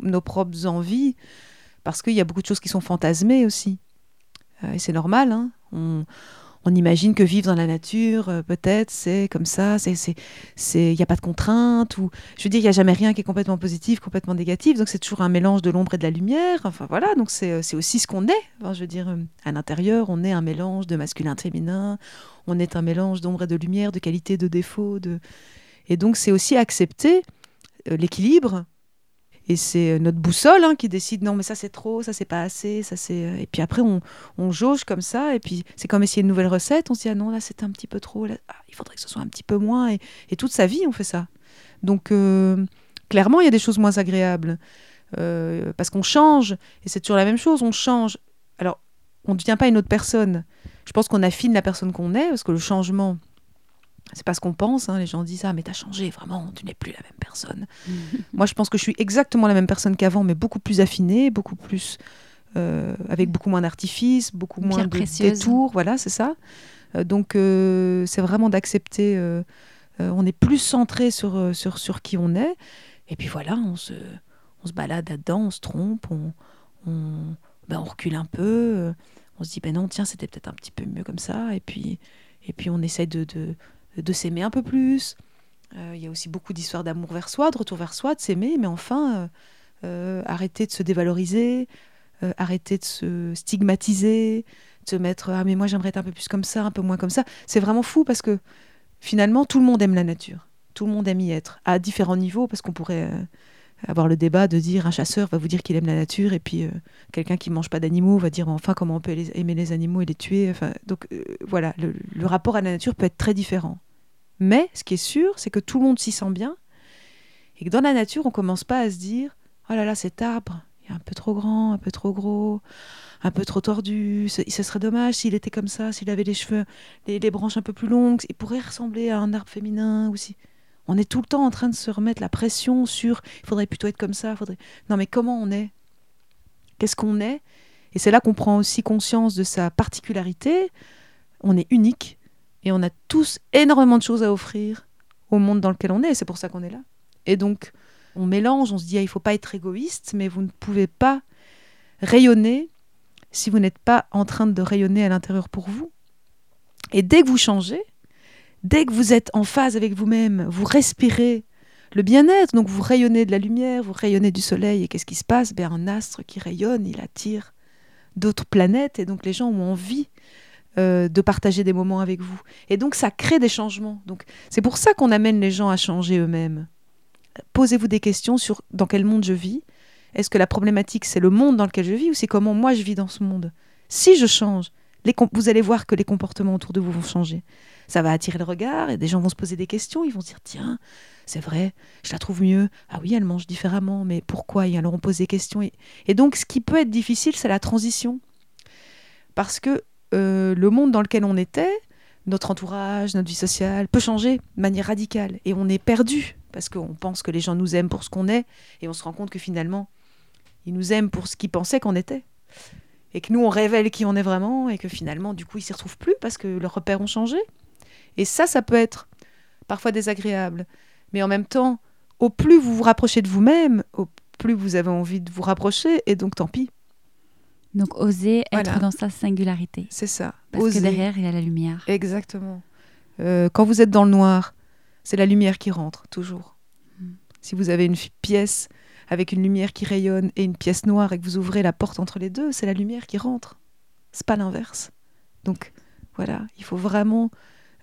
nos propres envies, parce qu'il y a beaucoup de choses qui sont fantasmées aussi. Euh, et c'est normal, hein. on, on imagine que vivre dans la nature, euh, peut-être, c'est comme ça, c'est, il n'y a pas de contraintes, ou je veux dire, il n'y a jamais rien qui est complètement positif, complètement négatif, donc c'est toujours un mélange de l'ombre et de la lumière. Enfin voilà, donc c'est, euh, aussi ce qu'on est. je veux dire, euh, à l'intérieur, on est un mélange de masculin et féminin, on est un mélange d'ombre et de lumière, de qualité, de défaut, de... et donc c'est aussi accepter l'équilibre et c'est euh, notre boussole hein, qui décide non mais ça c'est trop, ça c'est pas assez, ça c'est euh, et puis après on, on, jauge comme ça et puis c'est comme essayer une nouvelle recette, on se dit ah non là c'est un petit peu trop, ah, il faudrait que ce soit un petit peu moins et, et toute sa vie on fait ça. Donc euh, clairement il y a des choses moins agréables parce qu'on change et c'est toujours la même chose, on change. Alors on ne devient pas une autre personne. Je pense qu'on affine la personne qu'on est parce que le changement c'est pas ce qu'on pense, hein. les gens disent Ah, mais t'as changé, vraiment, tu n'es plus la même personne. Moi, je pense que je suis exactement la même personne qu'avant, mais beaucoup plus affinée, beaucoup plus. Euh, avec beaucoup moins d'artifices, beaucoup moins de détours, voilà, c'est ça. Euh, donc, euh, c'est vraiment d'accepter. on est plus centré sur, sur, sur qui on est. Et puis voilà, on se, on se balade là-dedans, on se trompe, on, on, ben, on recule un peu. on se dit Ben non, tiens, c'était peut-être un petit peu mieux comme ça. Et puis, et puis on essaie de, de de s'aimer un peu plus. Euh, il y a aussi beaucoup d'histoires d'amour vers soi, de retour vers soi, de s'aimer, mais enfin, euh, euh, arrêter de se dévaloriser, arrêter de se stigmatiser, de se mettre Ah, mais moi j'aimerais être un peu plus comme ça, un peu moins comme ça. C'est vraiment fou parce que finalement, tout le monde aime la nature. Tout le monde aime y être, à différents niveaux, parce qu'on pourrait avoir le débat de dire un chasseur va vous dire qu'il aime la nature et puis quelqu'un qui mange pas d'animaux va dire enfin comment on peut aimer les animaux et les tuer enfin donc voilà le, rapport à la nature peut être très différent mais ce qui est sûr, c'est que tout le monde s'y sent bien et que dans la nature, on commence pas à se dire oh là là, cet arbre, il est un peu trop grand, un peu trop gros, un peu trop tordu. Ce, serait dommage s'il était comme ça, s'il avait les cheveux, les, branches un peu plus longues. Il pourrait ressembler à un arbre féminin aussi. On est tout le temps en train de se remettre la pression sur il faudrait plutôt être comme ça. Faudrait... Non, mais comment on est? Qu'est-ce qu'on est? Et c'est là qu'on prend aussi conscience de sa particularité. On est unique et on a tous énormément de choses à offrir au monde dans lequel on est. C'est pour ça qu'on est là. Et donc, on mélange, on se dit, ah, il faut pas être égoïste, mais vous ne pouvez pas rayonner si vous n'êtes pas en train de rayonner à l'intérieur pour vous. Et dès que vous changez, dès que vous êtes en phase avec vous-même, vous respirez le bien-être, donc vous rayonnez de la lumière, vous rayonnez du soleil, et qu'est-ce qui se passe? Ben, Un astre qui rayonne, il attire d'autres planètes, et donc les gens ont envie euh, de partager des moments avec vous. Et donc ça crée des changements. Donc c'est pour ça qu'on amène les gens à changer eux-mêmes. Posez-vous des questions sur dans quel monde je vis. Est-ce que la problématique c'est le monde dans lequel je vis ou c'est comment moi je vis dans ce monde? Si je change, vous allez voir que les comportements autour de vous vont changer. Ça va attirer le regard et des gens vont se poser des questions. Ils vont se dire tiens, c'est vrai, je la trouve mieux. Ah oui, elle mange différemment, mais pourquoi? Et alors on pose des questions. Et, donc ce qui peut être difficile, c'est la transition. Parce que euh, le monde dans lequel on était, notre entourage, notre vie sociale, peut changer de manière radicale. Et on est perdu parce qu'on pense que les gens nous aiment pour ce qu'on est et on se rend compte que finalement, ils nous aiment pour ce qu'ils pensaient qu'on était et que nous on révèle qui on est vraiment et que finalement du coup ils s'y retrouvent plus parce que leurs repères ont changé. Et ça, ça peut être parfois désagréable, mais en même temps, au plus vous vous rapprochez de vous-même, au plus vous avez envie de vous rapprocher, et donc tant pis. Donc oser être dans sa singularité. C'est ça. Parce que derrière, il y a la lumière. Exactement. Euh, quand vous êtes dans le noir, c'est la lumière qui rentre, toujours. Hmm. Si vous avez une pièce avec une lumière qui rayonne et une pièce noire et que vous ouvrez la porte entre les deux, c'est la lumière qui rentre. C'est pas l'inverse. Donc voilà, il faut vraiment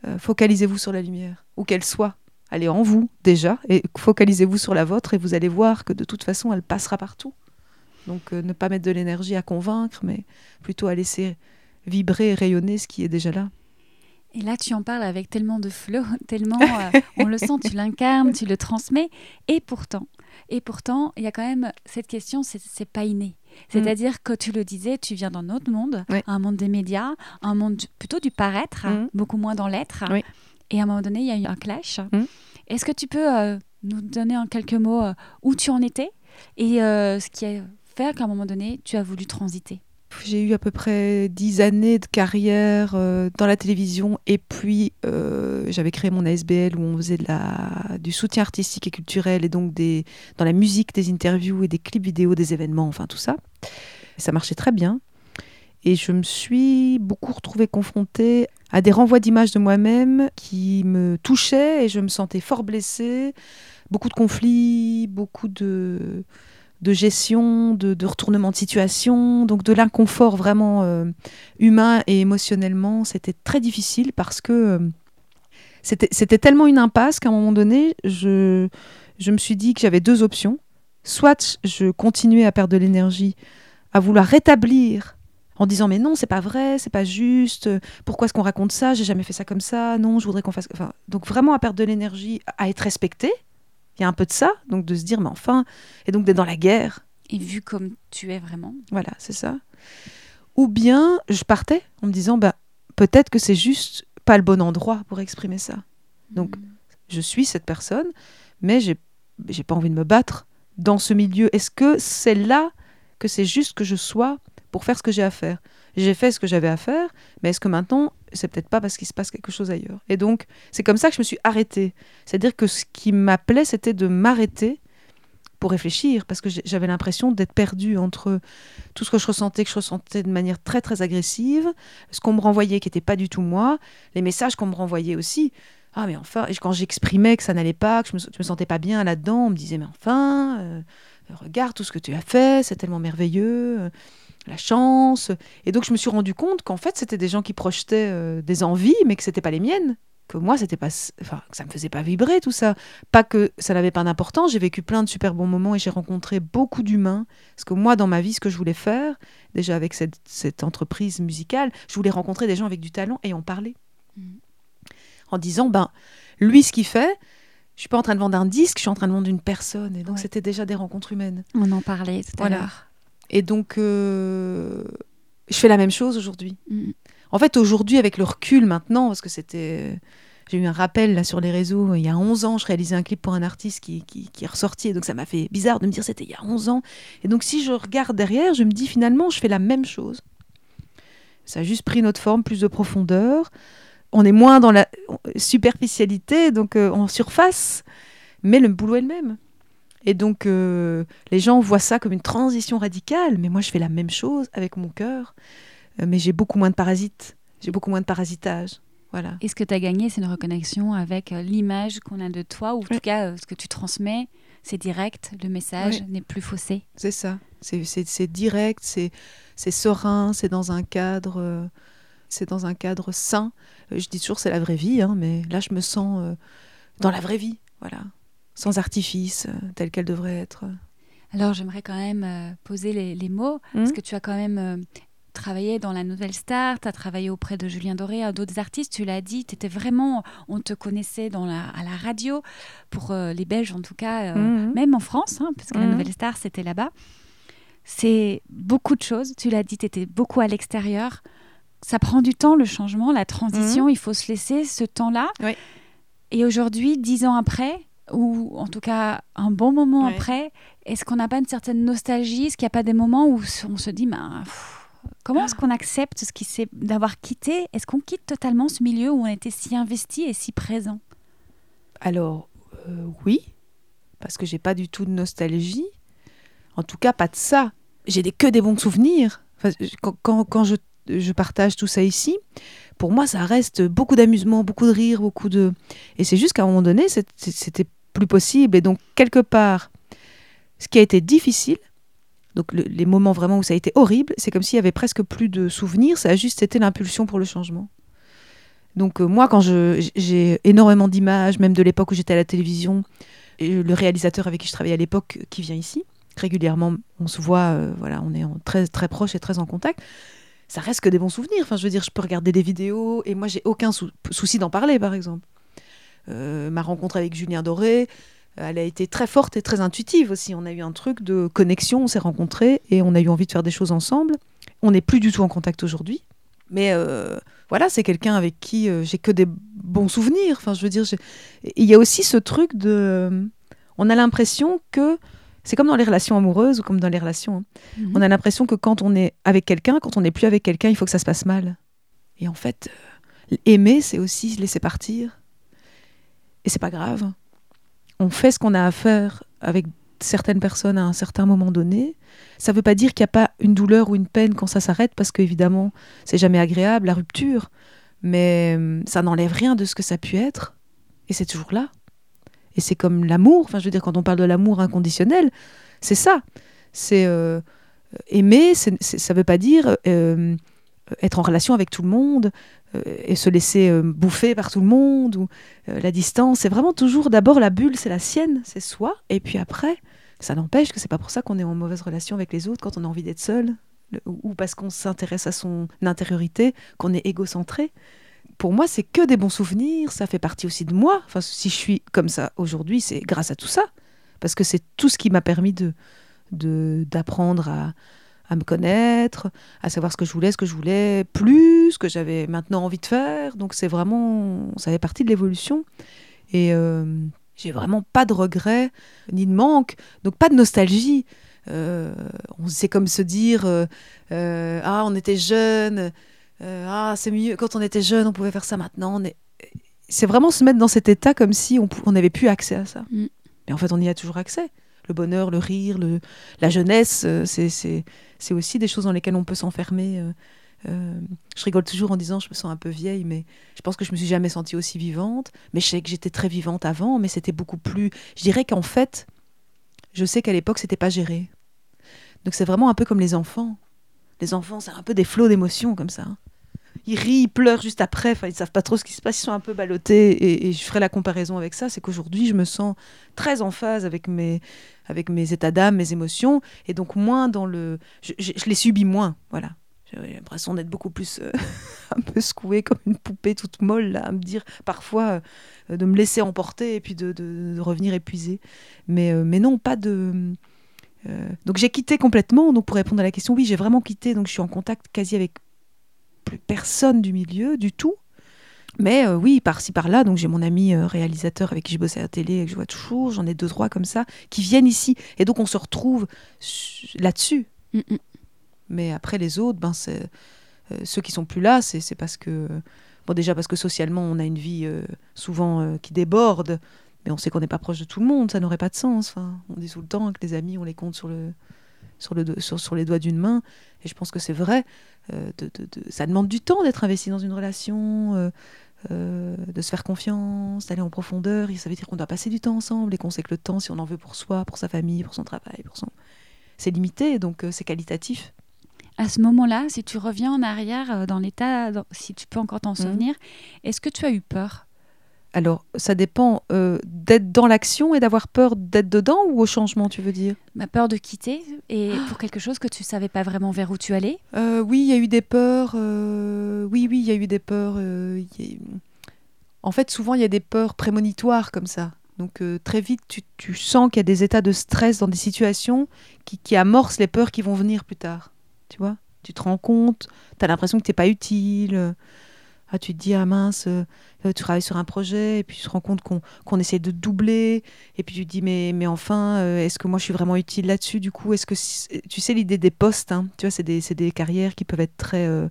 euh, focalisez-vous sur la lumière, où qu'elle soit. Elle est en vous déjà, et focalisez-vous sur la vôtre et vous allez voir que de toute façon, elle passera partout. Donc euh, ne pas mettre de l'énergie à convaincre, mais plutôt à laisser vibrer et rayonner ce qui est déjà là. Et là, tu en parles avec tellement de flow, tellement euh, on le sent, tu l'incarnes, tu le transmets. Et pourtant, et pourtant, il y a quand même cette question, c'est pas inné. C'est-à-dire que tu le disais, tu viens d'un autre monde, un monde des médias, un monde plutôt du paraître, mm. beaucoup moins dans l'être. Et à un moment donné, il y a eu un clash. Mm. Est-ce que tu peux euh, nous donner en quelques mots euh, où tu en étais et ce qui a qu'à un moment donné, tu as voulu transiter? J'ai eu à peu près dix années de carrière euh, dans la télévision et puis euh, j'avais créé mon ASBL où on faisait du soutien artistique et culturel et donc dans la musique, des interviews et des clips vidéo, des événements, enfin tout ça. ça marchait très bien. Et je me suis beaucoup retrouvée confrontée à des renvois d'images de moi-même qui me touchaient et je me sentais fort blessée. Beaucoup de conflits, beaucoup de de gestion, de, retournement de situation, donc de l'inconfort vraiment euh, humain et émotionnellement. C'était très difficile parce que euh, c'était tellement une impasse qu'à un moment donné, je, je me suis dit que j'avais deux options. Soit je continuais à perdre de l'énergie, à vouloir rétablir en disant mais non c'est pas vrai c'est pas juste pourquoi est-ce qu'on raconte ça j'ai jamais fait ça comme ça non je voudrais qu'on fasse donc vraiment à perdre de l'énergie à être respecté il y a un peu de ça, donc de se dire, mais enfin, et donc d'être dans la guerre. Et vu comme tu es vraiment. Voilà, c'est ça. Ou bien je partais en me disant, bah, peut-être que c'est juste pas le bon endroit pour exprimer ça. Donc, hmm. je suis cette personne, mais j'ai, j'ai pas envie de me battre dans ce milieu. Est-ce que c'est là que c'est juste que je sois pour faire ce que j'ai à faire J'ai fait ce que j'avais à faire, mais est-ce que maintenant c'est peut-être pas parce qu'il se passe quelque chose ailleurs? Et donc, c'est comme ça que je me suis arrêtée. C'est-à-dire que ce qui m'appelait, c'était de m'arrêter pour réfléchir, parce que j'avais l'impression d'être perdue entre tout ce que je ressentais, que je ressentais de manière très très agressive, ce qu'on me renvoyait qui n'était pas du tout moi, les messages qu'on me renvoyait aussi. Ah mais enfin, quand j'exprimais que ça n'allait pas, que je me, me sentais pas bien là-dedans, on me disait mais enfin, euh, regarde tout ce que tu as fait, c'est tellement merveilleux la chance. Et donc je me suis rendu compte qu'en fait c'était des gens qui projetaient euh, des envies, mais que c'était pas les miennes. Que moi c'était pas, enfin que ça me faisait pas vibrer tout ça. Pas que ça n'avait pas d'importance. J'ai vécu plein de super bons moments et j'ai rencontré beaucoup d'humains. Parce que moi dans ma vie ce que je voulais faire, déjà avec cette, entreprise musicale, je voulais rencontrer des gens avec du talent et en parler. Mmh. En disant ben lui ce qu'il fait. Je suis pas en train de vendre un disque, je suis en train de vendre une personne. Et donc, c'était déjà des rencontres humaines. On en parlait tout à l'heure. Et donc, euh, je fais la même chose aujourd'hui. Mm. En fait, aujourd'hui, avec le recul maintenant, parce que c'était. J'ai eu un rappel là sur les réseaux, il y a 11 ans, je réalisais un clip pour un artiste qui, qui, est ressorti, et donc ça m'a fait bizarre de me dire c'était il y a 11 ans. Et donc si je regarde derrière, je me dis finalement, je fais la même chose. Ça a juste pris notre forme, plus de profondeur. On est moins dans la superficialité, donc euh, en surface, mais le boulot est le même. Et donc, euh, les gens voient ça comme une transition radicale, mais moi, je fais la même chose avec mon cœur, euh, mais j'ai beaucoup moins de parasites, j'ai beaucoup moins de parasitage. Voilà. Et ce que tu as gagné, c'est une reconnexion avec euh, l'image qu'on a de toi, ou en tout cas, ce que tu transmets, c'est direct, le message n'est plus faussé. C'est ça, c'est direct, c'est serein, c'est dans un cadre c'est dans un cadre sain. Je dis toujours c'est la vraie vie, hein, mais là je me sens dans la vraie vie, voilà, sans artifice, euh, telle qu'elle devrait être. Alors j'aimerais quand même poser les, mots, Mmh. parce que tu as quand même travaillé dans la Nouvelle Star, tu as travaillé auprès de Julien Doré, à d'autres artistes, tu l'as dit, tu étais vraiment, on te connaissait dans la, à la radio, pour les Belges en tout cas, euh, Mhm. même en France, hein, parce que la Mhm. Nouvelle Star c'était là-bas. C'est beaucoup de choses, tu l'as dit, tu étais beaucoup à l'extérieur. Ça prend du temps le changement, la transition, il faut se laisser ce temps-là. Oui. Et aujourd'hui, dix ans après, ou en tout cas un bon moment après, est-ce qu'on n'a pas une certaine nostalgie? Est-ce qu'il n'y a pas des moments où on se dit, ben, pff, comment est-ce qu'on accepte ce qui s'est d'avoir quitté? Est-ce qu'on quitte totalement ce milieu où on était si investi et si présent? Alors, euh, oui, parce que j'ai pas du tout de nostalgie. En tout cas, pas de ça. J'ai des, que des bons souvenirs. Enfin, quand quand, quand je, je partage tout ça ici, pour moi, ça reste beaucoup d'amusement, beaucoup de rire, beaucoup de. Et c'est juste qu'à un moment donné, c'était plus possible. Et donc, quelque part, ce qui a été difficile, donc le- les moments vraiment où ça a été horrible, c'est comme s'il y avait presque plus de souvenirs. Ça a juste été l'impulsion pour le changement. Donc euh, moi, quand j'ai énormément d'images, même de l'époque où j'étais à la télévision, et le réalisateur avec qui je travaillais à l'époque, qui vient ici régulièrement, on se voit, euh, voilà, on est très très proche et très en contact. Ça reste que des bons souvenirs. Enfin, je veux dire, je peux regarder des vidéos et moi, j'ai aucun sou- souci d'en parler, par exemple. Euh, ma rencontre avec Julien Doré, elle a été très forte et très intuitive aussi. On a eu un truc de connexion, on s'est rencontrés et on a eu envie de faire des choses ensemble. On n'est plus du tout en contact aujourd'hui. Mais euh, voilà, c'est quelqu'un avec qui euh, j'ai que des bons souvenirs. Enfin, je veux dire, il y a aussi ce truc de. On a l'impression que. C'est comme dans les relations amoureuses ou comme dans les relations. hein. On a l'impression que quand on est avec quelqu'un, quand on n'est plus avec quelqu'un, il faut que ça se passe mal. Et en fait, euh, aimer, c'est aussi se laisser partir. Et c'est pas grave. On fait ce qu'on a à faire avec certaines personnes à un certain moment donné. Ça veut pas dire qu'il n'y a pas une douleur ou une peine quand ça s'arrête, parce qu'évidemment, c'est jamais agréable, la rupture. Mais euh, ça n'enlève rien de ce que ça a pu être. Et c'est toujours là. Et c'est comme l'amour. Enfin, je veux dire, quand on parle de l'amour inconditionnel, c'est ça. C'est euh, aimer, c'est- c'est- ça veut pas dire euh, être en relation avec tout le monde euh, et se laisser euh, bouffer par tout le monde ou euh, la distance. C'est vraiment toujours d'abord la bulle, c'est la sienne, c'est soi. Et puis après, ça n'empêche que c'est pas pour ça qu'on est en mauvaise relation avec les autres quand on a envie d'être seul ou parce qu'on s'intéresse à son intériorité, qu'on est égocentré. Pour moi, c'est que des bons souvenirs, ça fait partie aussi de moi. Enfin, si je suis comme ça aujourd'hui, c'est grâce à tout ça. Parce que c'est tout ce qui m'a permis de d'apprendre à, à me connaître, à savoir ce que je voulais, ce que je voulais plus, ce que j'avais maintenant envie de faire. Donc c'est vraiment, ça fait partie de l'évolution. Et euh, j'ai vraiment pas de regrets ni de manque, donc pas de nostalgie. Euh, c'est comme se dire euh, euh, ah on était jeune, euh, ah c'est mieux quand on était jeune on pouvait faire ça maintenant. On est... C'est vraiment se mettre dans cet état comme si on on n'avait plus accès à ça. Mm. Mais en fait on y a toujours accès. Le bonheur, le rire, le, la jeunesse, euh, c'est- aussi des choses dans lesquelles on peut s'enfermer. euh, je rigole toujours en disant je me sens un peu vieille, mais je pense que je me suis jamais sentie aussi vivante. Mais je sais que j'étais très vivante avant, mais c'était beaucoup plus. Je dirais qu'en fait, je sais qu'à l'époque c'était pas géré. Donc c'est vraiment un peu comme les enfants. Les enfants, c'est un peu des flots d'émotions comme ça. hein. Ils rient, ils pleurent juste après. Enfin, ils savent pas trop ce qui se passe. Ils sont un peu ballottés. Et, je ferai la comparaison avec ça. C'est qu'aujourd'hui, je me sens très en phase avec mes, avec mes états d'âme, mes émotions, et donc moins dans le. Je, les subis moins, voilà. J'ai l'impression d'être beaucoup plus euh, un peu secouée comme une poupée toute molle, là, à me dire parfois euh, de me laisser emporter et puis de revenir épuisée. Mais, euh, mais non, pas de. Euh, donc j'ai quitté complètement. Donc pour répondre à la question, oui, j'ai vraiment quitté. Donc je suis en contact quasi avec plus personne du milieu, du tout. Mais euh, oui, par-ci par-là, donc j'ai mon ami euh, réalisateur avec qui je bossais à la télé et que je vois toujours, j'en ai deux, trois comme ça, qui viennent ici. Et donc on se retrouve su- là-dessus. Mm, mm. Mais après les autres, ben c'est ceux qui sont plus là, c'est parce que bon déjà parce que socialement on a une vie souvent qui déborde, mais on sait qu'on n'est pas proche de tout le monde, ça n'aurait pas de sens. Enfin, on dit tout le temps que les amis on les compte sur le sur le sur, sur les doigts d'une main, et je pense que c'est vrai. euh, de, de- de- ça demande du temps d'être investi dans une relation. euh, euh, de se faire confiance, d'aller en profondeur, et ça veut dire qu'on doit passer du temps ensemble et qu'on sait que le temps, si on en veut pour soi, pour sa famille, pour son travail, pour son... c'est limité, donc c'est qualitatif. À ce moment-là, si tu reviens en arrière dans l'état, si tu peux encore t'en Mhm. souvenir, est-ce que tu as eu peur? Alors, ça dépend euh, d'être dans l'action et d'avoir peur d'être dedans ou au changement, tu veux dire? Ma peur de quitter et Ah. pour quelque chose que tu savais pas vraiment vers où tu allais? Euh, Oui, il y a eu des peurs. euh, Oui, oui, il y a eu des peurs. En fait, souvent, il y a des peurs prémonitoires comme ça. Donc, très vite, tu, tu sens qu'il y a des états de stress dans des situations qui, qui amorcent les peurs qui vont venir plus tard. Tu vois? Tu te rends compte, tu as l'impression que tu n'es pas utile. Ah, tu te dis, ah mince, euh, euh, tu travailles sur un projet, et puis tu te rends compte qu'on qu'on essaie de doubler, et puis tu te dis, mais, mais enfin, euh, est-ce que moi je suis vraiment utile là-dessus Du coup, est-ce que. si- Tu sais, l'idée des postes, hein, tu vois, c'est des, des carrières qui peuvent être très. euh,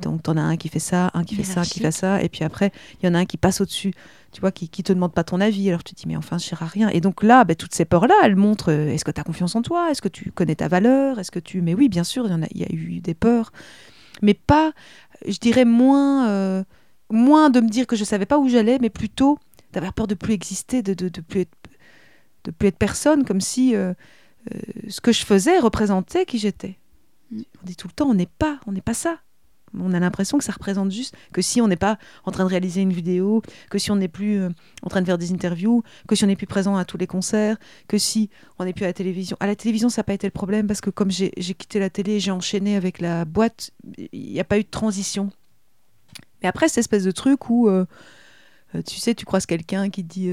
donc, t'en as un qui fait ça, un qui fait ça, qui fait ça, et puis après, il y en a un qui passe au-dessus, tu vois, qui, qui te demande pas ton avis. Alors tu te dis, mais enfin, je à rien. Et donc là, ben, toutes ces peurs-là, elles montrent est-ce que tu as confiance en toi? Est-ce que tu connais ta valeur? Est-ce que tu. Mais oui, bien sûr, il y, en a, y a eu des peurs, mais pas, je dirais, moins, euh, moins de me dire que je savais pas où j'allais, mais plutôt d'avoir peur de plus exister, de, de, de plus être de plus être personne, comme si euh, euh, ce que je faisais représentait qui j'étais. Mm. On dit tout le temps, on n'est pas, on n'est pas ça. On a l'impression que ça représente juste que si on n'est pas en train de réaliser une vidéo, que si on n'est plus euh, en train de faire des interviews, que si on n'est plus présent à tous les concerts, que si on n'est plus à la télévision. À la télévision, ça n'a pas été le problème parce que comme j'ai quitté la télé, j'ai enchaîné avec la boîte, il n'y a pas eu de transition. Mais après, cette espèce de truc où, euh, euh, tu sais, tu croises quelqu'un qui dit,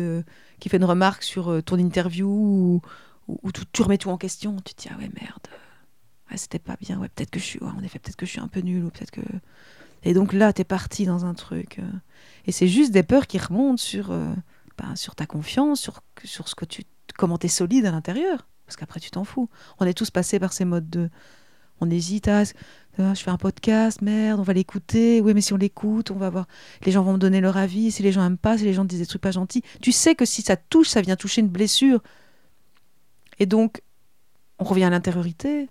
qui fait une remarque sur ton interview ou tu, tu remets tout en question, tu te dis ah ouais merde, c'était pas bien, ouais peut-être que je suis, ouais, en effet peut-être que je suis un peu nulle ou peut-être que et donc là t'es parti dans un truc euh, et c'est juste des peurs qui remontent sur euh, ben, sur ta confiance, sur sur ce que tu comment t'es solide à l'intérieur parce qu'après tu t'en fous. On est tous passés par ces modes de on hésite à ah, je fais un podcast, merde, on va l'écouter. Oui, mais si on l'écoute, on va voir. Les gens vont me donner leur avis. Si les gens aiment pas, si les gens disent des trucs pas gentils, tu sais que si ça touche, ça vient toucher une blessure. Et donc, on revient à l'intériorité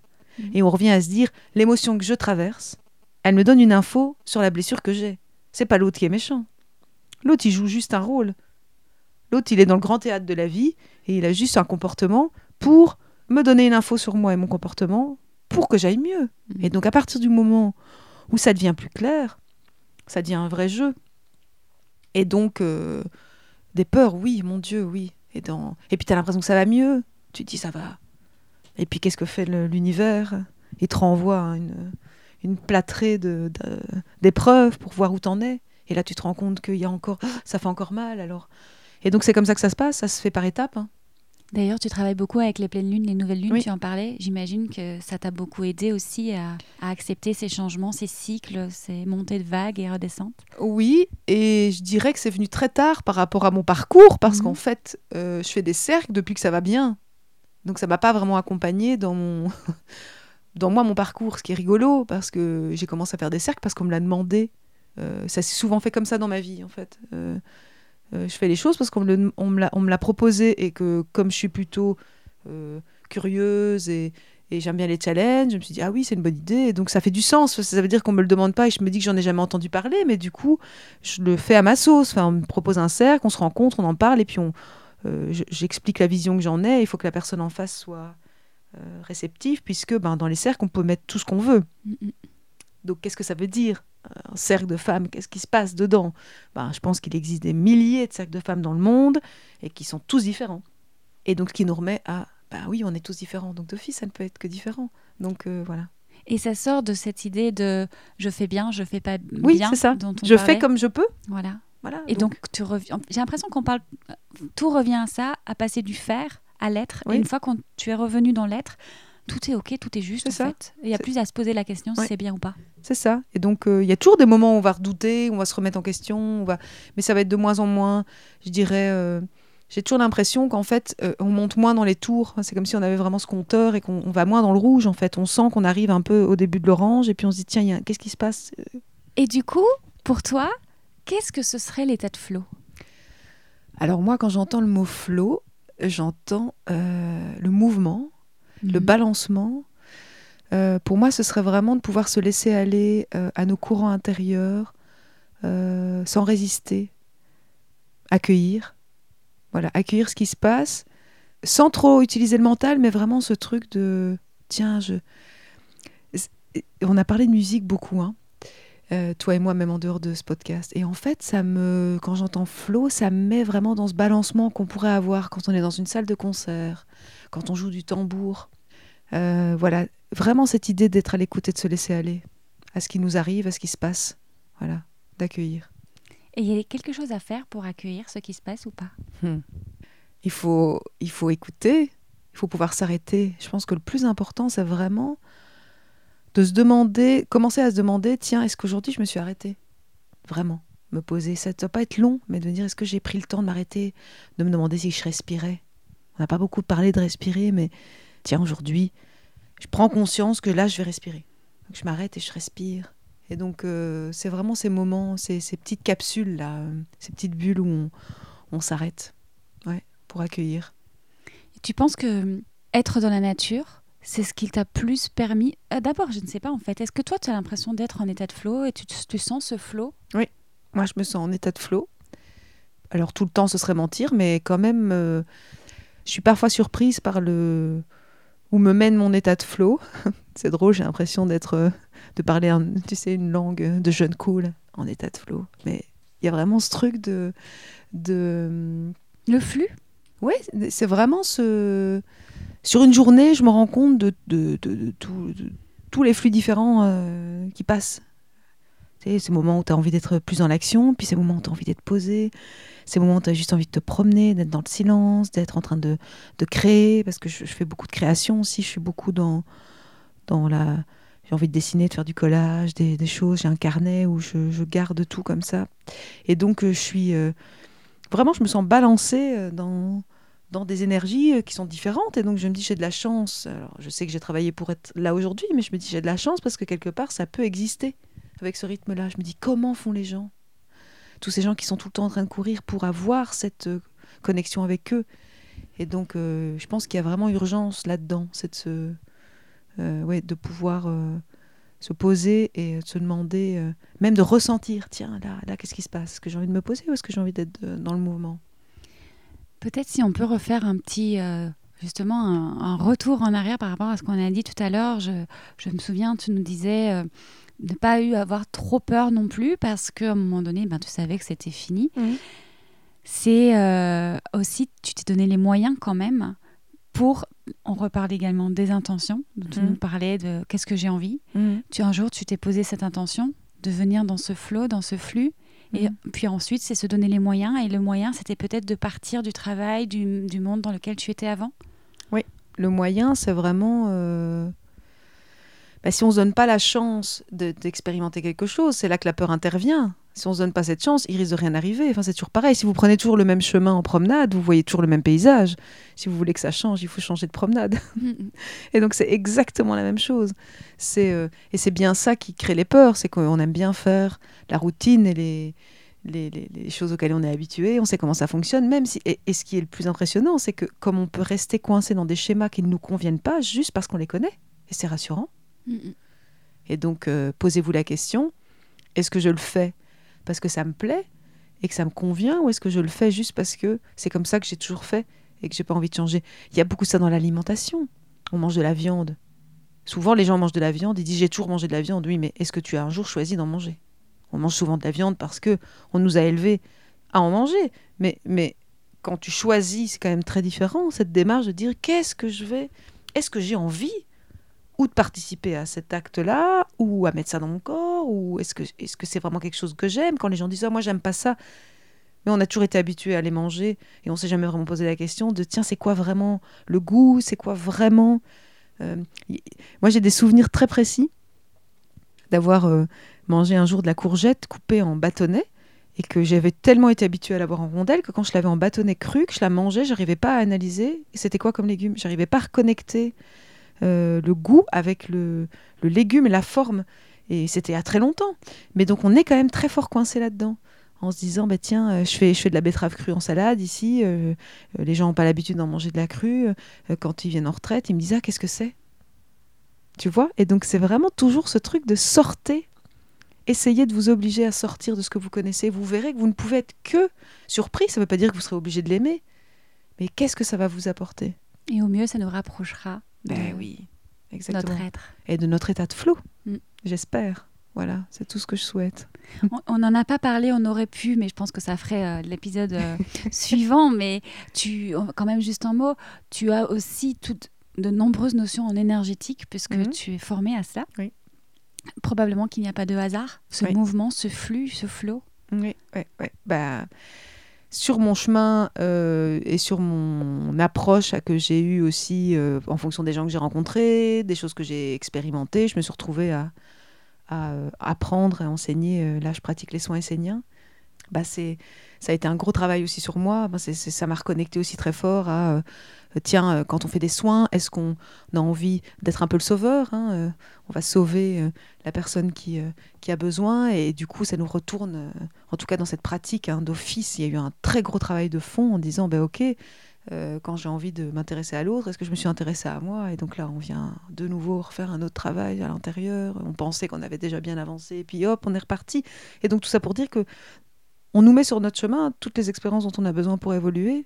Et on revient à se dire l'émotion que je traverse, elle me donne une info sur la blessure que j'ai. C'est pas l'autre qui est méchant. L'autre, il joue juste un rôle. L'autre, il est dans le grand théâtre de la vie et il a juste un comportement pour me donner une info sur moi et mon comportement pour que j'aille mieux. Et donc, à partir du moment où ça devient plus clair, ça devient un vrai jeu. Et donc, euh, des peurs, oui, mon Dieu, oui. Et, puis, tu l'impression que ça va mieux. Tu dis, ça va. Et puis, qu'est-ce que fait l'univers? Il te renvoie à une, une plâtrée d'épreuves pour voir où t'en es. Et là, tu te rends compte qu'il y a encore. Ça fait encore mal, alors. Et donc, c'est comme ça que ça se passe. Ça se fait par étapes. hein. D'ailleurs, tu travailles beaucoup avec les pleines lunes, les nouvelles lunes, Oui. tu en parlais. J'imagine que ça t'a beaucoup aidé aussi à, à accepter ces changements, ces cycles, ces montées de vagues et redescentes. Oui, et je dirais que c'est venu très tard par rapport à mon parcours, parce Mhm. qu'en fait, euh, je fais des cercles depuis que ça va bien. Donc ça m'a pas vraiment accompagné dans mon dans moi mon parcours, ce qui est rigolo, parce que j'ai commencé à faire des cercles parce qu'on me l'a demandé. Euh, ça s'est souvent fait comme ça dans ma vie, en fait. Euh, euh, je fais les choses parce qu'on me, me l'a- proposé et que comme je suis plutôt curieuse et, et j'aime bien les challenges, je me suis dit, ah oui, c'est une bonne idée. Donc ça fait du sens. Ça veut dire qu'on me le demande pas et je me dis que j'en ai jamais entendu parler, mais du coup, je le fais à ma sauce. Enfin, on me propose un cercle, on se rencontre, on en parle et puis on, euh, je- j'explique la vision que j'en ai. Il faut que la personne en face soit euh, réceptive, puisque ben, dans les cercles, on peut mettre tout ce qu'on veut. Donc, qu'est-ce que ça veut dire Un cercle de femmes, qu'est-ce qui se passe dedans? Ben, Je pense qu'il existe des milliers de cercles de femmes dans le monde et qui sont tous différents. Et donc, ce qui nous remet à, ben oui, on est tous différents. Donc, d'office, ça ne peut être que différent. Donc, euh, voilà. Et ça sort de cette idée de je fais bien, je fais pas Oui, bien. c'est ça. Dont on Je parlait? fais comme je peux. Voilà. Voilà. Et donc, tu reviens. J'ai l'impression qu'on parle. Tout revient à ça, à passer du faire à l'être. Oui. Et une fois que tu es revenu dans l'être, tout est ok, tout est juste. C'est en ça. fait. Il n'y a plus à se poser la question si c'est bien ou pas. C'est ça. Et donc, euh, il y a toujours des moments où on va redouter, où on va se remettre en question, on va... mais ça va être de moins en moins. Je dirais, euh, j'ai toujours l'impression qu'en fait, euh, on monte moins dans les tours. C'est comme si on avait vraiment ce compteur et qu'on on va moins dans le rouge, en fait. On sent qu'on arrive un peu au début de l'orange, et puis on se dit, tiens, a- qu'est-ce qui se passe? Et du coup, pour toi, qu'est-ce que ce serait l'état de flow? Alors moi, quand j'entends le mot flow, j'entends euh, le mouvement, le Mhm. balancement. Euh, pour moi, ce serait vraiment de pouvoir se laisser aller euh, à nos courants intérieurs euh, sans résister, accueillir, voilà, accueillir ce qui se passe, sans trop utiliser le mental, mais vraiment ce truc de tiens, je on a parlé de musique beaucoup, hein. Euh, toi et moi, même en dehors de ce podcast. Et en fait, ça me, quand j'entends flow, ça me met vraiment dans ce balancement qu'on pourrait avoir quand on est dans une salle de concert, quand on joue du tambour. Euh, voilà, vraiment cette idée d'être à l'écoute et de se laisser aller à ce qui nous arrive, à ce qui se passe. Voilà, d'accueillir. Et il y a quelque chose à faire pour accueillir ce qui se passe ou pas? Hmm. il, faut, il faut écouter, il faut pouvoir s'arrêter. Je pense que le plus important, c'est vraiment de se demander, commencer à se demander, tiens, est-ce qu'aujourd'hui je me suis arrêtée? Vraiment, me poser. Ça ne doit pas être long, mais de me dire, est-ce que j'ai pris le temps de m'arrêter, de me demander si je respirais? On n'a pas beaucoup parlé de respirer, mais tiens, aujourd'hui, je prends conscience que là, je vais respirer. Je m'arrête et je respire. Et donc, euh, c'est vraiment ces moments, ces, petites capsules-là, euh, ces petites bulles où on, s'arrête ouais, pour accueillir. Tu penses que être dans la nature, c'est ce qui t'a plus permis euh, D'abord, je ne sais pas en fait. Est-ce que toi, tu as l'impression d'être en état de flow et tu, tu sens ce flow? Oui, moi je me sens en état de flow. Alors tout le temps, ce serait mentir, mais quand même, euh, je suis parfois surprise par le où me mène mon état de flow. c'est drôle, j'ai l'impression d'être, euh, de parler, tu sais, une langue de jeune cool en état de flow. Mais il y a vraiment ce truc de, de le flux? Oui, c'est vraiment ce sur une journée, je me rends compte de, tous les flux différents euh, qui passent. C'est ces moments où tu as envie d'être plus en action, puis ces moments où tu as envie d'être posé, ces moments où tu as juste envie de te promener, d'être dans le silence, d'être en train de, créer, parce que je, fais beaucoup de création aussi, je suis beaucoup dans, dans la... J'ai envie de dessiner, de faire du collage, des, choses, j'ai un carnet où je, garde tout comme ça. Et donc, euh, je suis... Euh, vraiment, je me sens balancée dans dans des énergies euh, qui sont différentes. Et donc je me dis, j'ai de la chance. Alors je sais que j'ai travaillé pour être là aujourd'hui, mais je me dis, j'ai de la chance parce que quelque part, ça peut exister avec ce rythme-là. Je me dis, comment font les gens? Tous ces gens qui sont tout le temps en train de courir pour avoir cette euh, connexion avec eux. Et donc euh, je pense qu'il y a vraiment urgence là-dedans, c'est de, pouvoir se poser et se demander, même de ressentir, tiens, là, là qu'est-ce qui se passe? Est-ce que j'ai envie de me poser ou est-ce que j'ai envie d'être dans le mouvement? Peut-être si on peut refaire un petit, euh, justement, un, retour en arrière par rapport à ce qu'on a dit tout à l'heure. Je, me souviens, tu nous disais euh, ne pas eu avoir trop peur non plus parce qu'à un moment donné, ben, tu savais que c'était fini. Mmh. C'est euh, aussi, tu t'es donné les moyens quand même pour, on reparle également des intentions, tu mmh. nous parlais de qu'est-ce que j'ai envie. Mmh. Tu un jour, tu t'es posé cette intention de venir dans ce flot, dans ce flux, et mhm. puis ensuite, c'est se donner les moyens. Et le moyen, c'était peut-être de partir du travail, du, du, monde dans lequel tu étais avant Oui, le moyen, c'est vraiment... Euh, bah, si on ne se donne pas la chance d'expérimenter quelque chose, c'est là que la peur intervient. Si on ne se donne pas cette chance, il risque de rien arriver. Enfin, c'est toujours pareil. Si vous prenez toujours le même chemin en promenade, vous voyez toujours le même paysage. Si vous voulez que ça change, il faut changer de promenade. et donc, c'est exactement la même chose. C'est euh, et c'est bien ça qui crée les peurs. C'est qu'on aime bien faire la routine et les, les, les, choses auxquelles on est habitué. On sait comment ça fonctionne, même si. Et, et ce qui est le plus impressionnant, c'est que comme on peut rester coincé dans des schémas qui ne nous conviennent pas juste parce qu'on les connaît. Et c'est rassurant. Et donc, euh, posez-vous la question est-ce que je le fais parce que ça me plaît et que ça me convient, ou est-ce que je le fais juste parce que c'est comme ça que j'ai toujours fait et que j'ai pas envie de changer? Il y a beaucoup ça dans l'alimentation. On mange de la viande. Souvent, les gens mangent de la viande. Ils disent j'ai toujours mangé de la viande. Oui, mais est-ce que tu as un jour choisi d'en manger? On mange souvent de la viande parce que on nous a élevés à en manger. Mais, mais quand tu choisis, c'est quand même très différent cette démarche de dire qu'est-ce que je vais? Est-ce que j'ai envie? Ou de participer à cet acte-là, ou à mettre ça dans mon corps, ou est-ce que est-ce que c'est vraiment quelque chose que j'aime? Quand les gens disent oh, moi j'aime pas ça, mais on a toujours été habitué à les manger et on s'est jamais vraiment posé la question de tiens c'est quoi vraiment le goût, c'est quoi vraiment. Euh, moi j'ai des souvenirs très précis d'avoir euh, mangé un jour de la courgette coupée en bâtonnets et que j'avais tellement été habituée à l'avoir en rondelle que quand je l'avais en bâtonnet cru, que je la mangeais, j'arrivais pas à analyser c'était quoi comme légume, j'arrivais pas à reconnecter euh, le goût avec le, légume et la forme. Et c'était à très longtemps. Mais donc on est quand même très fort coincé là-dedans en se disant bah tiens euh, je fais je fais de la betterave crue en salade ici euh, les gens n'ont pas l'habitude d'en manger de la crue quand ils viennent en retraite ils me disent ah qu'est-ce que c'est? Tu vois? Et donc c'est vraiment toujours ce truc de sortir essayez de vous obliger à sortir de ce que vous connaissez. Vous verrez que vous ne pouvez être que surpris. Ça ne veut pas dire que vous serez obligé de l'aimer. Mais qu'est-ce que ça va vous apporter? Et au mieux ça nous rapprochera ben oui. exactement. notre être. Et de notre état de flot, Mm. j'espère. Voilà, c'est tout ce que je souhaite. On- n'en a pas parlé, on aurait pu, mais je pense que ça ferait euh, l'épisode euh, suivant. Mais tu, quand même, juste un mot, tu as aussi toutes de nombreuses notions en énergétique, puisque Mhm. tu es formé à cela. Oui. Probablement qu'il n'y a pas de hasard, ce Oui. mouvement, ce flux, ce flot. Oui, ouais, ouais. Bah, sur mon chemin euh, et sur mon approche à que j'ai eue aussi euh, en fonction des gens que j'ai rencontrés, des choses que j'ai expérimentées, je me suis retrouvée à, à, euh, apprendre et enseigner. là, je pratique les soins esséniens. Bah, c'est, ça a été un gros travail aussi sur moi. Bah, ça m'a reconnecté aussi très fort à, euh, tiens, euh, quand on fait des soins, est-ce qu'on a envie d'être un peu le sauveur hein, euh, On va sauver la personne qui, qui a besoin et du coup, ça nous retourne, en tout cas dans cette pratique hein, d'office, il y a eu un très gros travail de fond en disant, ben ok, quand j'ai envie de m'intéresser à l'autre, est-ce que je me suis intéressée à moi? Et donc là, on vient de nouveau refaire un autre travail à l'intérieur. On pensait qu'on avait déjà bien avancé, et puis hop, on est reparti. Et donc tout ça pour dire que on nous met sur notre chemin toutes les expériences dont on a besoin pour évoluer.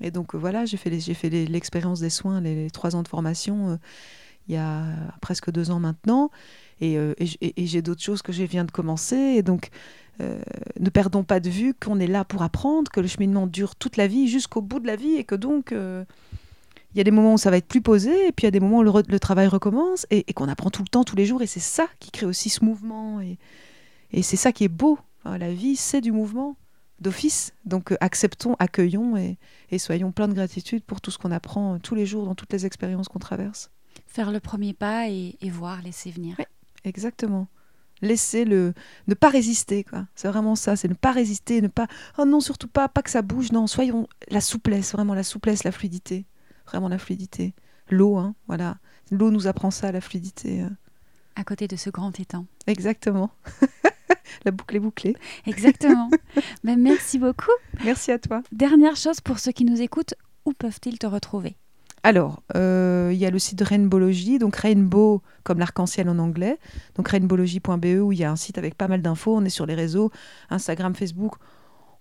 Et donc euh, voilà, j'ai fait l'expérience des soins, les, trois ans de formation, euh, il y a presque deux ans maintenant. Et, euh, et j'ai d'autres choses que je viens de commencer. Et donc, ne perdons pas de vue qu'on est là pour apprendre, que le cheminement dure toute la vie, jusqu'au bout de la vie, et que donc, il y a des moments où ça va être plus posé, et puis il y a des moments où le, travail recommence, et, qu'on apprend tout le temps, tous les jours, et c'est ça qui crée aussi ce mouvement. Et c'est ça qui est beau. La vie, c'est du mouvement d'office. Donc, euh, acceptons, accueillons, et, et soyons pleins de gratitude pour tout ce qu'on apprend euh, tous les jours dans toutes les expériences qu'on traverse. Faire le premier pas et, et voir, laisser venir. Ouais. Exactement. Laisser le. Ne pas résister, quoi. C'est vraiment ça, c'est ne pas résister, ne pas. Oh non, surtout pas, pas que ça bouge. Non, soyons. La souplesse, vraiment la souplesse, la fluidité. Vraiment la fluidité. L'eau, hein, voilà. L'eau nous apprend ça, la fluidité. euh. À côté de ce grand étang. Exactement. la boucle est bouclée. Exactement. Ben, merci beaucoup. Merci à toi. Dernière chose pour ceux qui nous écoutent, où peuvent-ils te retrouver? Alors, euh, il y a le site de Rainbowlogy, donc Rainbow comme l'arc-en-ciel en anglais, donc rainbowlogy.be où il y a un site avec pas mal d'infos. On est sur les réseaux, Instagram, Facebook.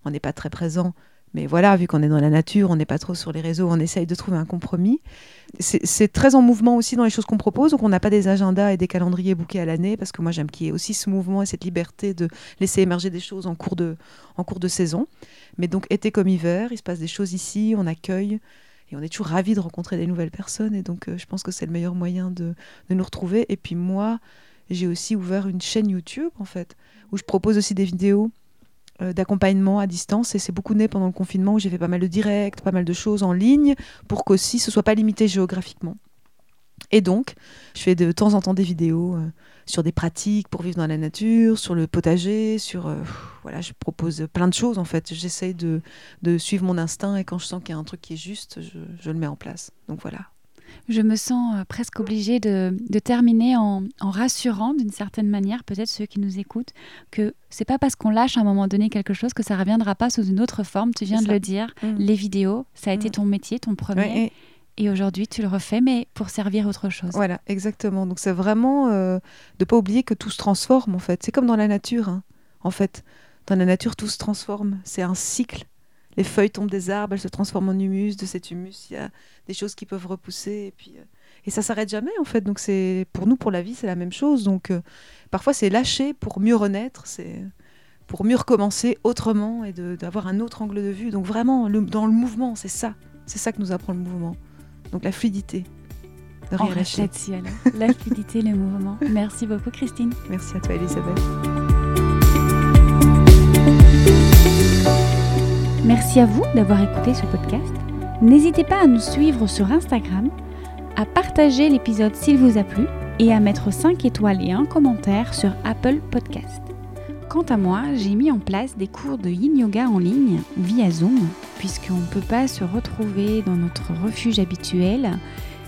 On n'est pas très présent, mais voilà, vu qu'on est dans la nature, on n'est pas trop sur les réseaux, on essaye de trouver un compromis. C'est très en mouvement aussi dans les choses qu'on propose, donc on n'a pas des agendas et des calendriers bouqués à l'année, parce que moi j'aime qu'il y ait aussi ce mouvement et cette liberté de laisser émerger des choses en cours de, saison. Mais donc été comme hiver, il se passe des choses ici, on accueille. Et on est toujours ravis de rencontrer des nouvelles personnes. Et donc, euh, je pense que c'est le meilleur moyen de, de nous retrouver. Et puis moi, j'ai aussi ouvert une chaîne YouTube, en fait, où je propose aussi des vidéos d'accompagnement à distance. Et c'est beaucoup né pendant le confinement, où j'ai fait pas mal de directs, pas mal de choses en ligne, pour qu'aussi ce soit pas limité géographiquement. Et donc, je fais de temps en temps des vidéos euh, sur des pratiques pour vivre dans la nature, sur le potager, sur... euh, voilà, je propose plein de choses, en fait. J'essaye de, de suivre mon instinct et quand je sens qu'il y a un truc qui est juste, je le mets en place. Donc voilà. Je me sens euh, presque obligée de, de terminer en, en rassurant d'une certaine manière, peut-être ceux qui nous écoutent, que c'est pas parce qu'on lâche à un moment donné quelque chose que ça reviendra pas sous une autre forme. Tu viens de le dire. Mm. Les vidéos, ça a été Mm. ton métier, ton premier. Et aujourd'hui, tu le refais, mais pour servir autre chose. voilà, exactement. Donc c'est vraiment euh, de pas oublier que tout se transforme en fait. C'est comme dans la nature. hein. En fait, dans la nature, tout se transforme. C'est un cycle. Les feuilles tombent des arbres, elles se transforment en humus. De cet humus, il y a des choses qui peuvent repousser. Et puis, euh, et ça s'arrête jamais en fait. Donc c'est pour nous, pour la vie, c'est la même chose. Donc euh, parfois c'est lâcher pour mieux renaître. C'est pour mieux recommencer autrement et d'avoir un autre angle de vue. Donc vraiment, le- dans le mouvement, c'est ça. C'est ça que nous apprend le mouvement. Donc la fluidité. De On rien lâcher. là-dessus alors. La fluidité, le mouvement. Merci beaucoup, Christine. Merci à toi, Elisabeth. Merci à vous d'avoir écouté ce podcast. N'hésitez pas à nous suivre sur Instagram, à partager l'épisode s'il vous a plu et à mettre 5 étoiles et un commentaire sur Apple Podcast. Quant à moi, j'ai mis en place des cours de yin yoga en ligne via Zoom, puisqu'on ne peut pas se retrouver dans notre refuge habituel.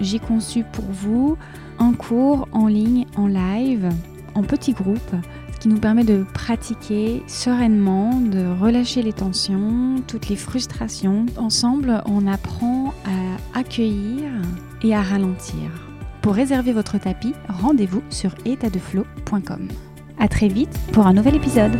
J'ai conçu pour vous un cours en ligne, en live, en petits groupes, ce qui nous permet de pratiquer sereinement, de relâcher les tensions, toutes les frustrations. Ensemble, on apprend à accueillir et à ralentir. Pour réserver votre tapis, rendez-vous sur étatdeflow.com. À très vite pour un nouvel épisode.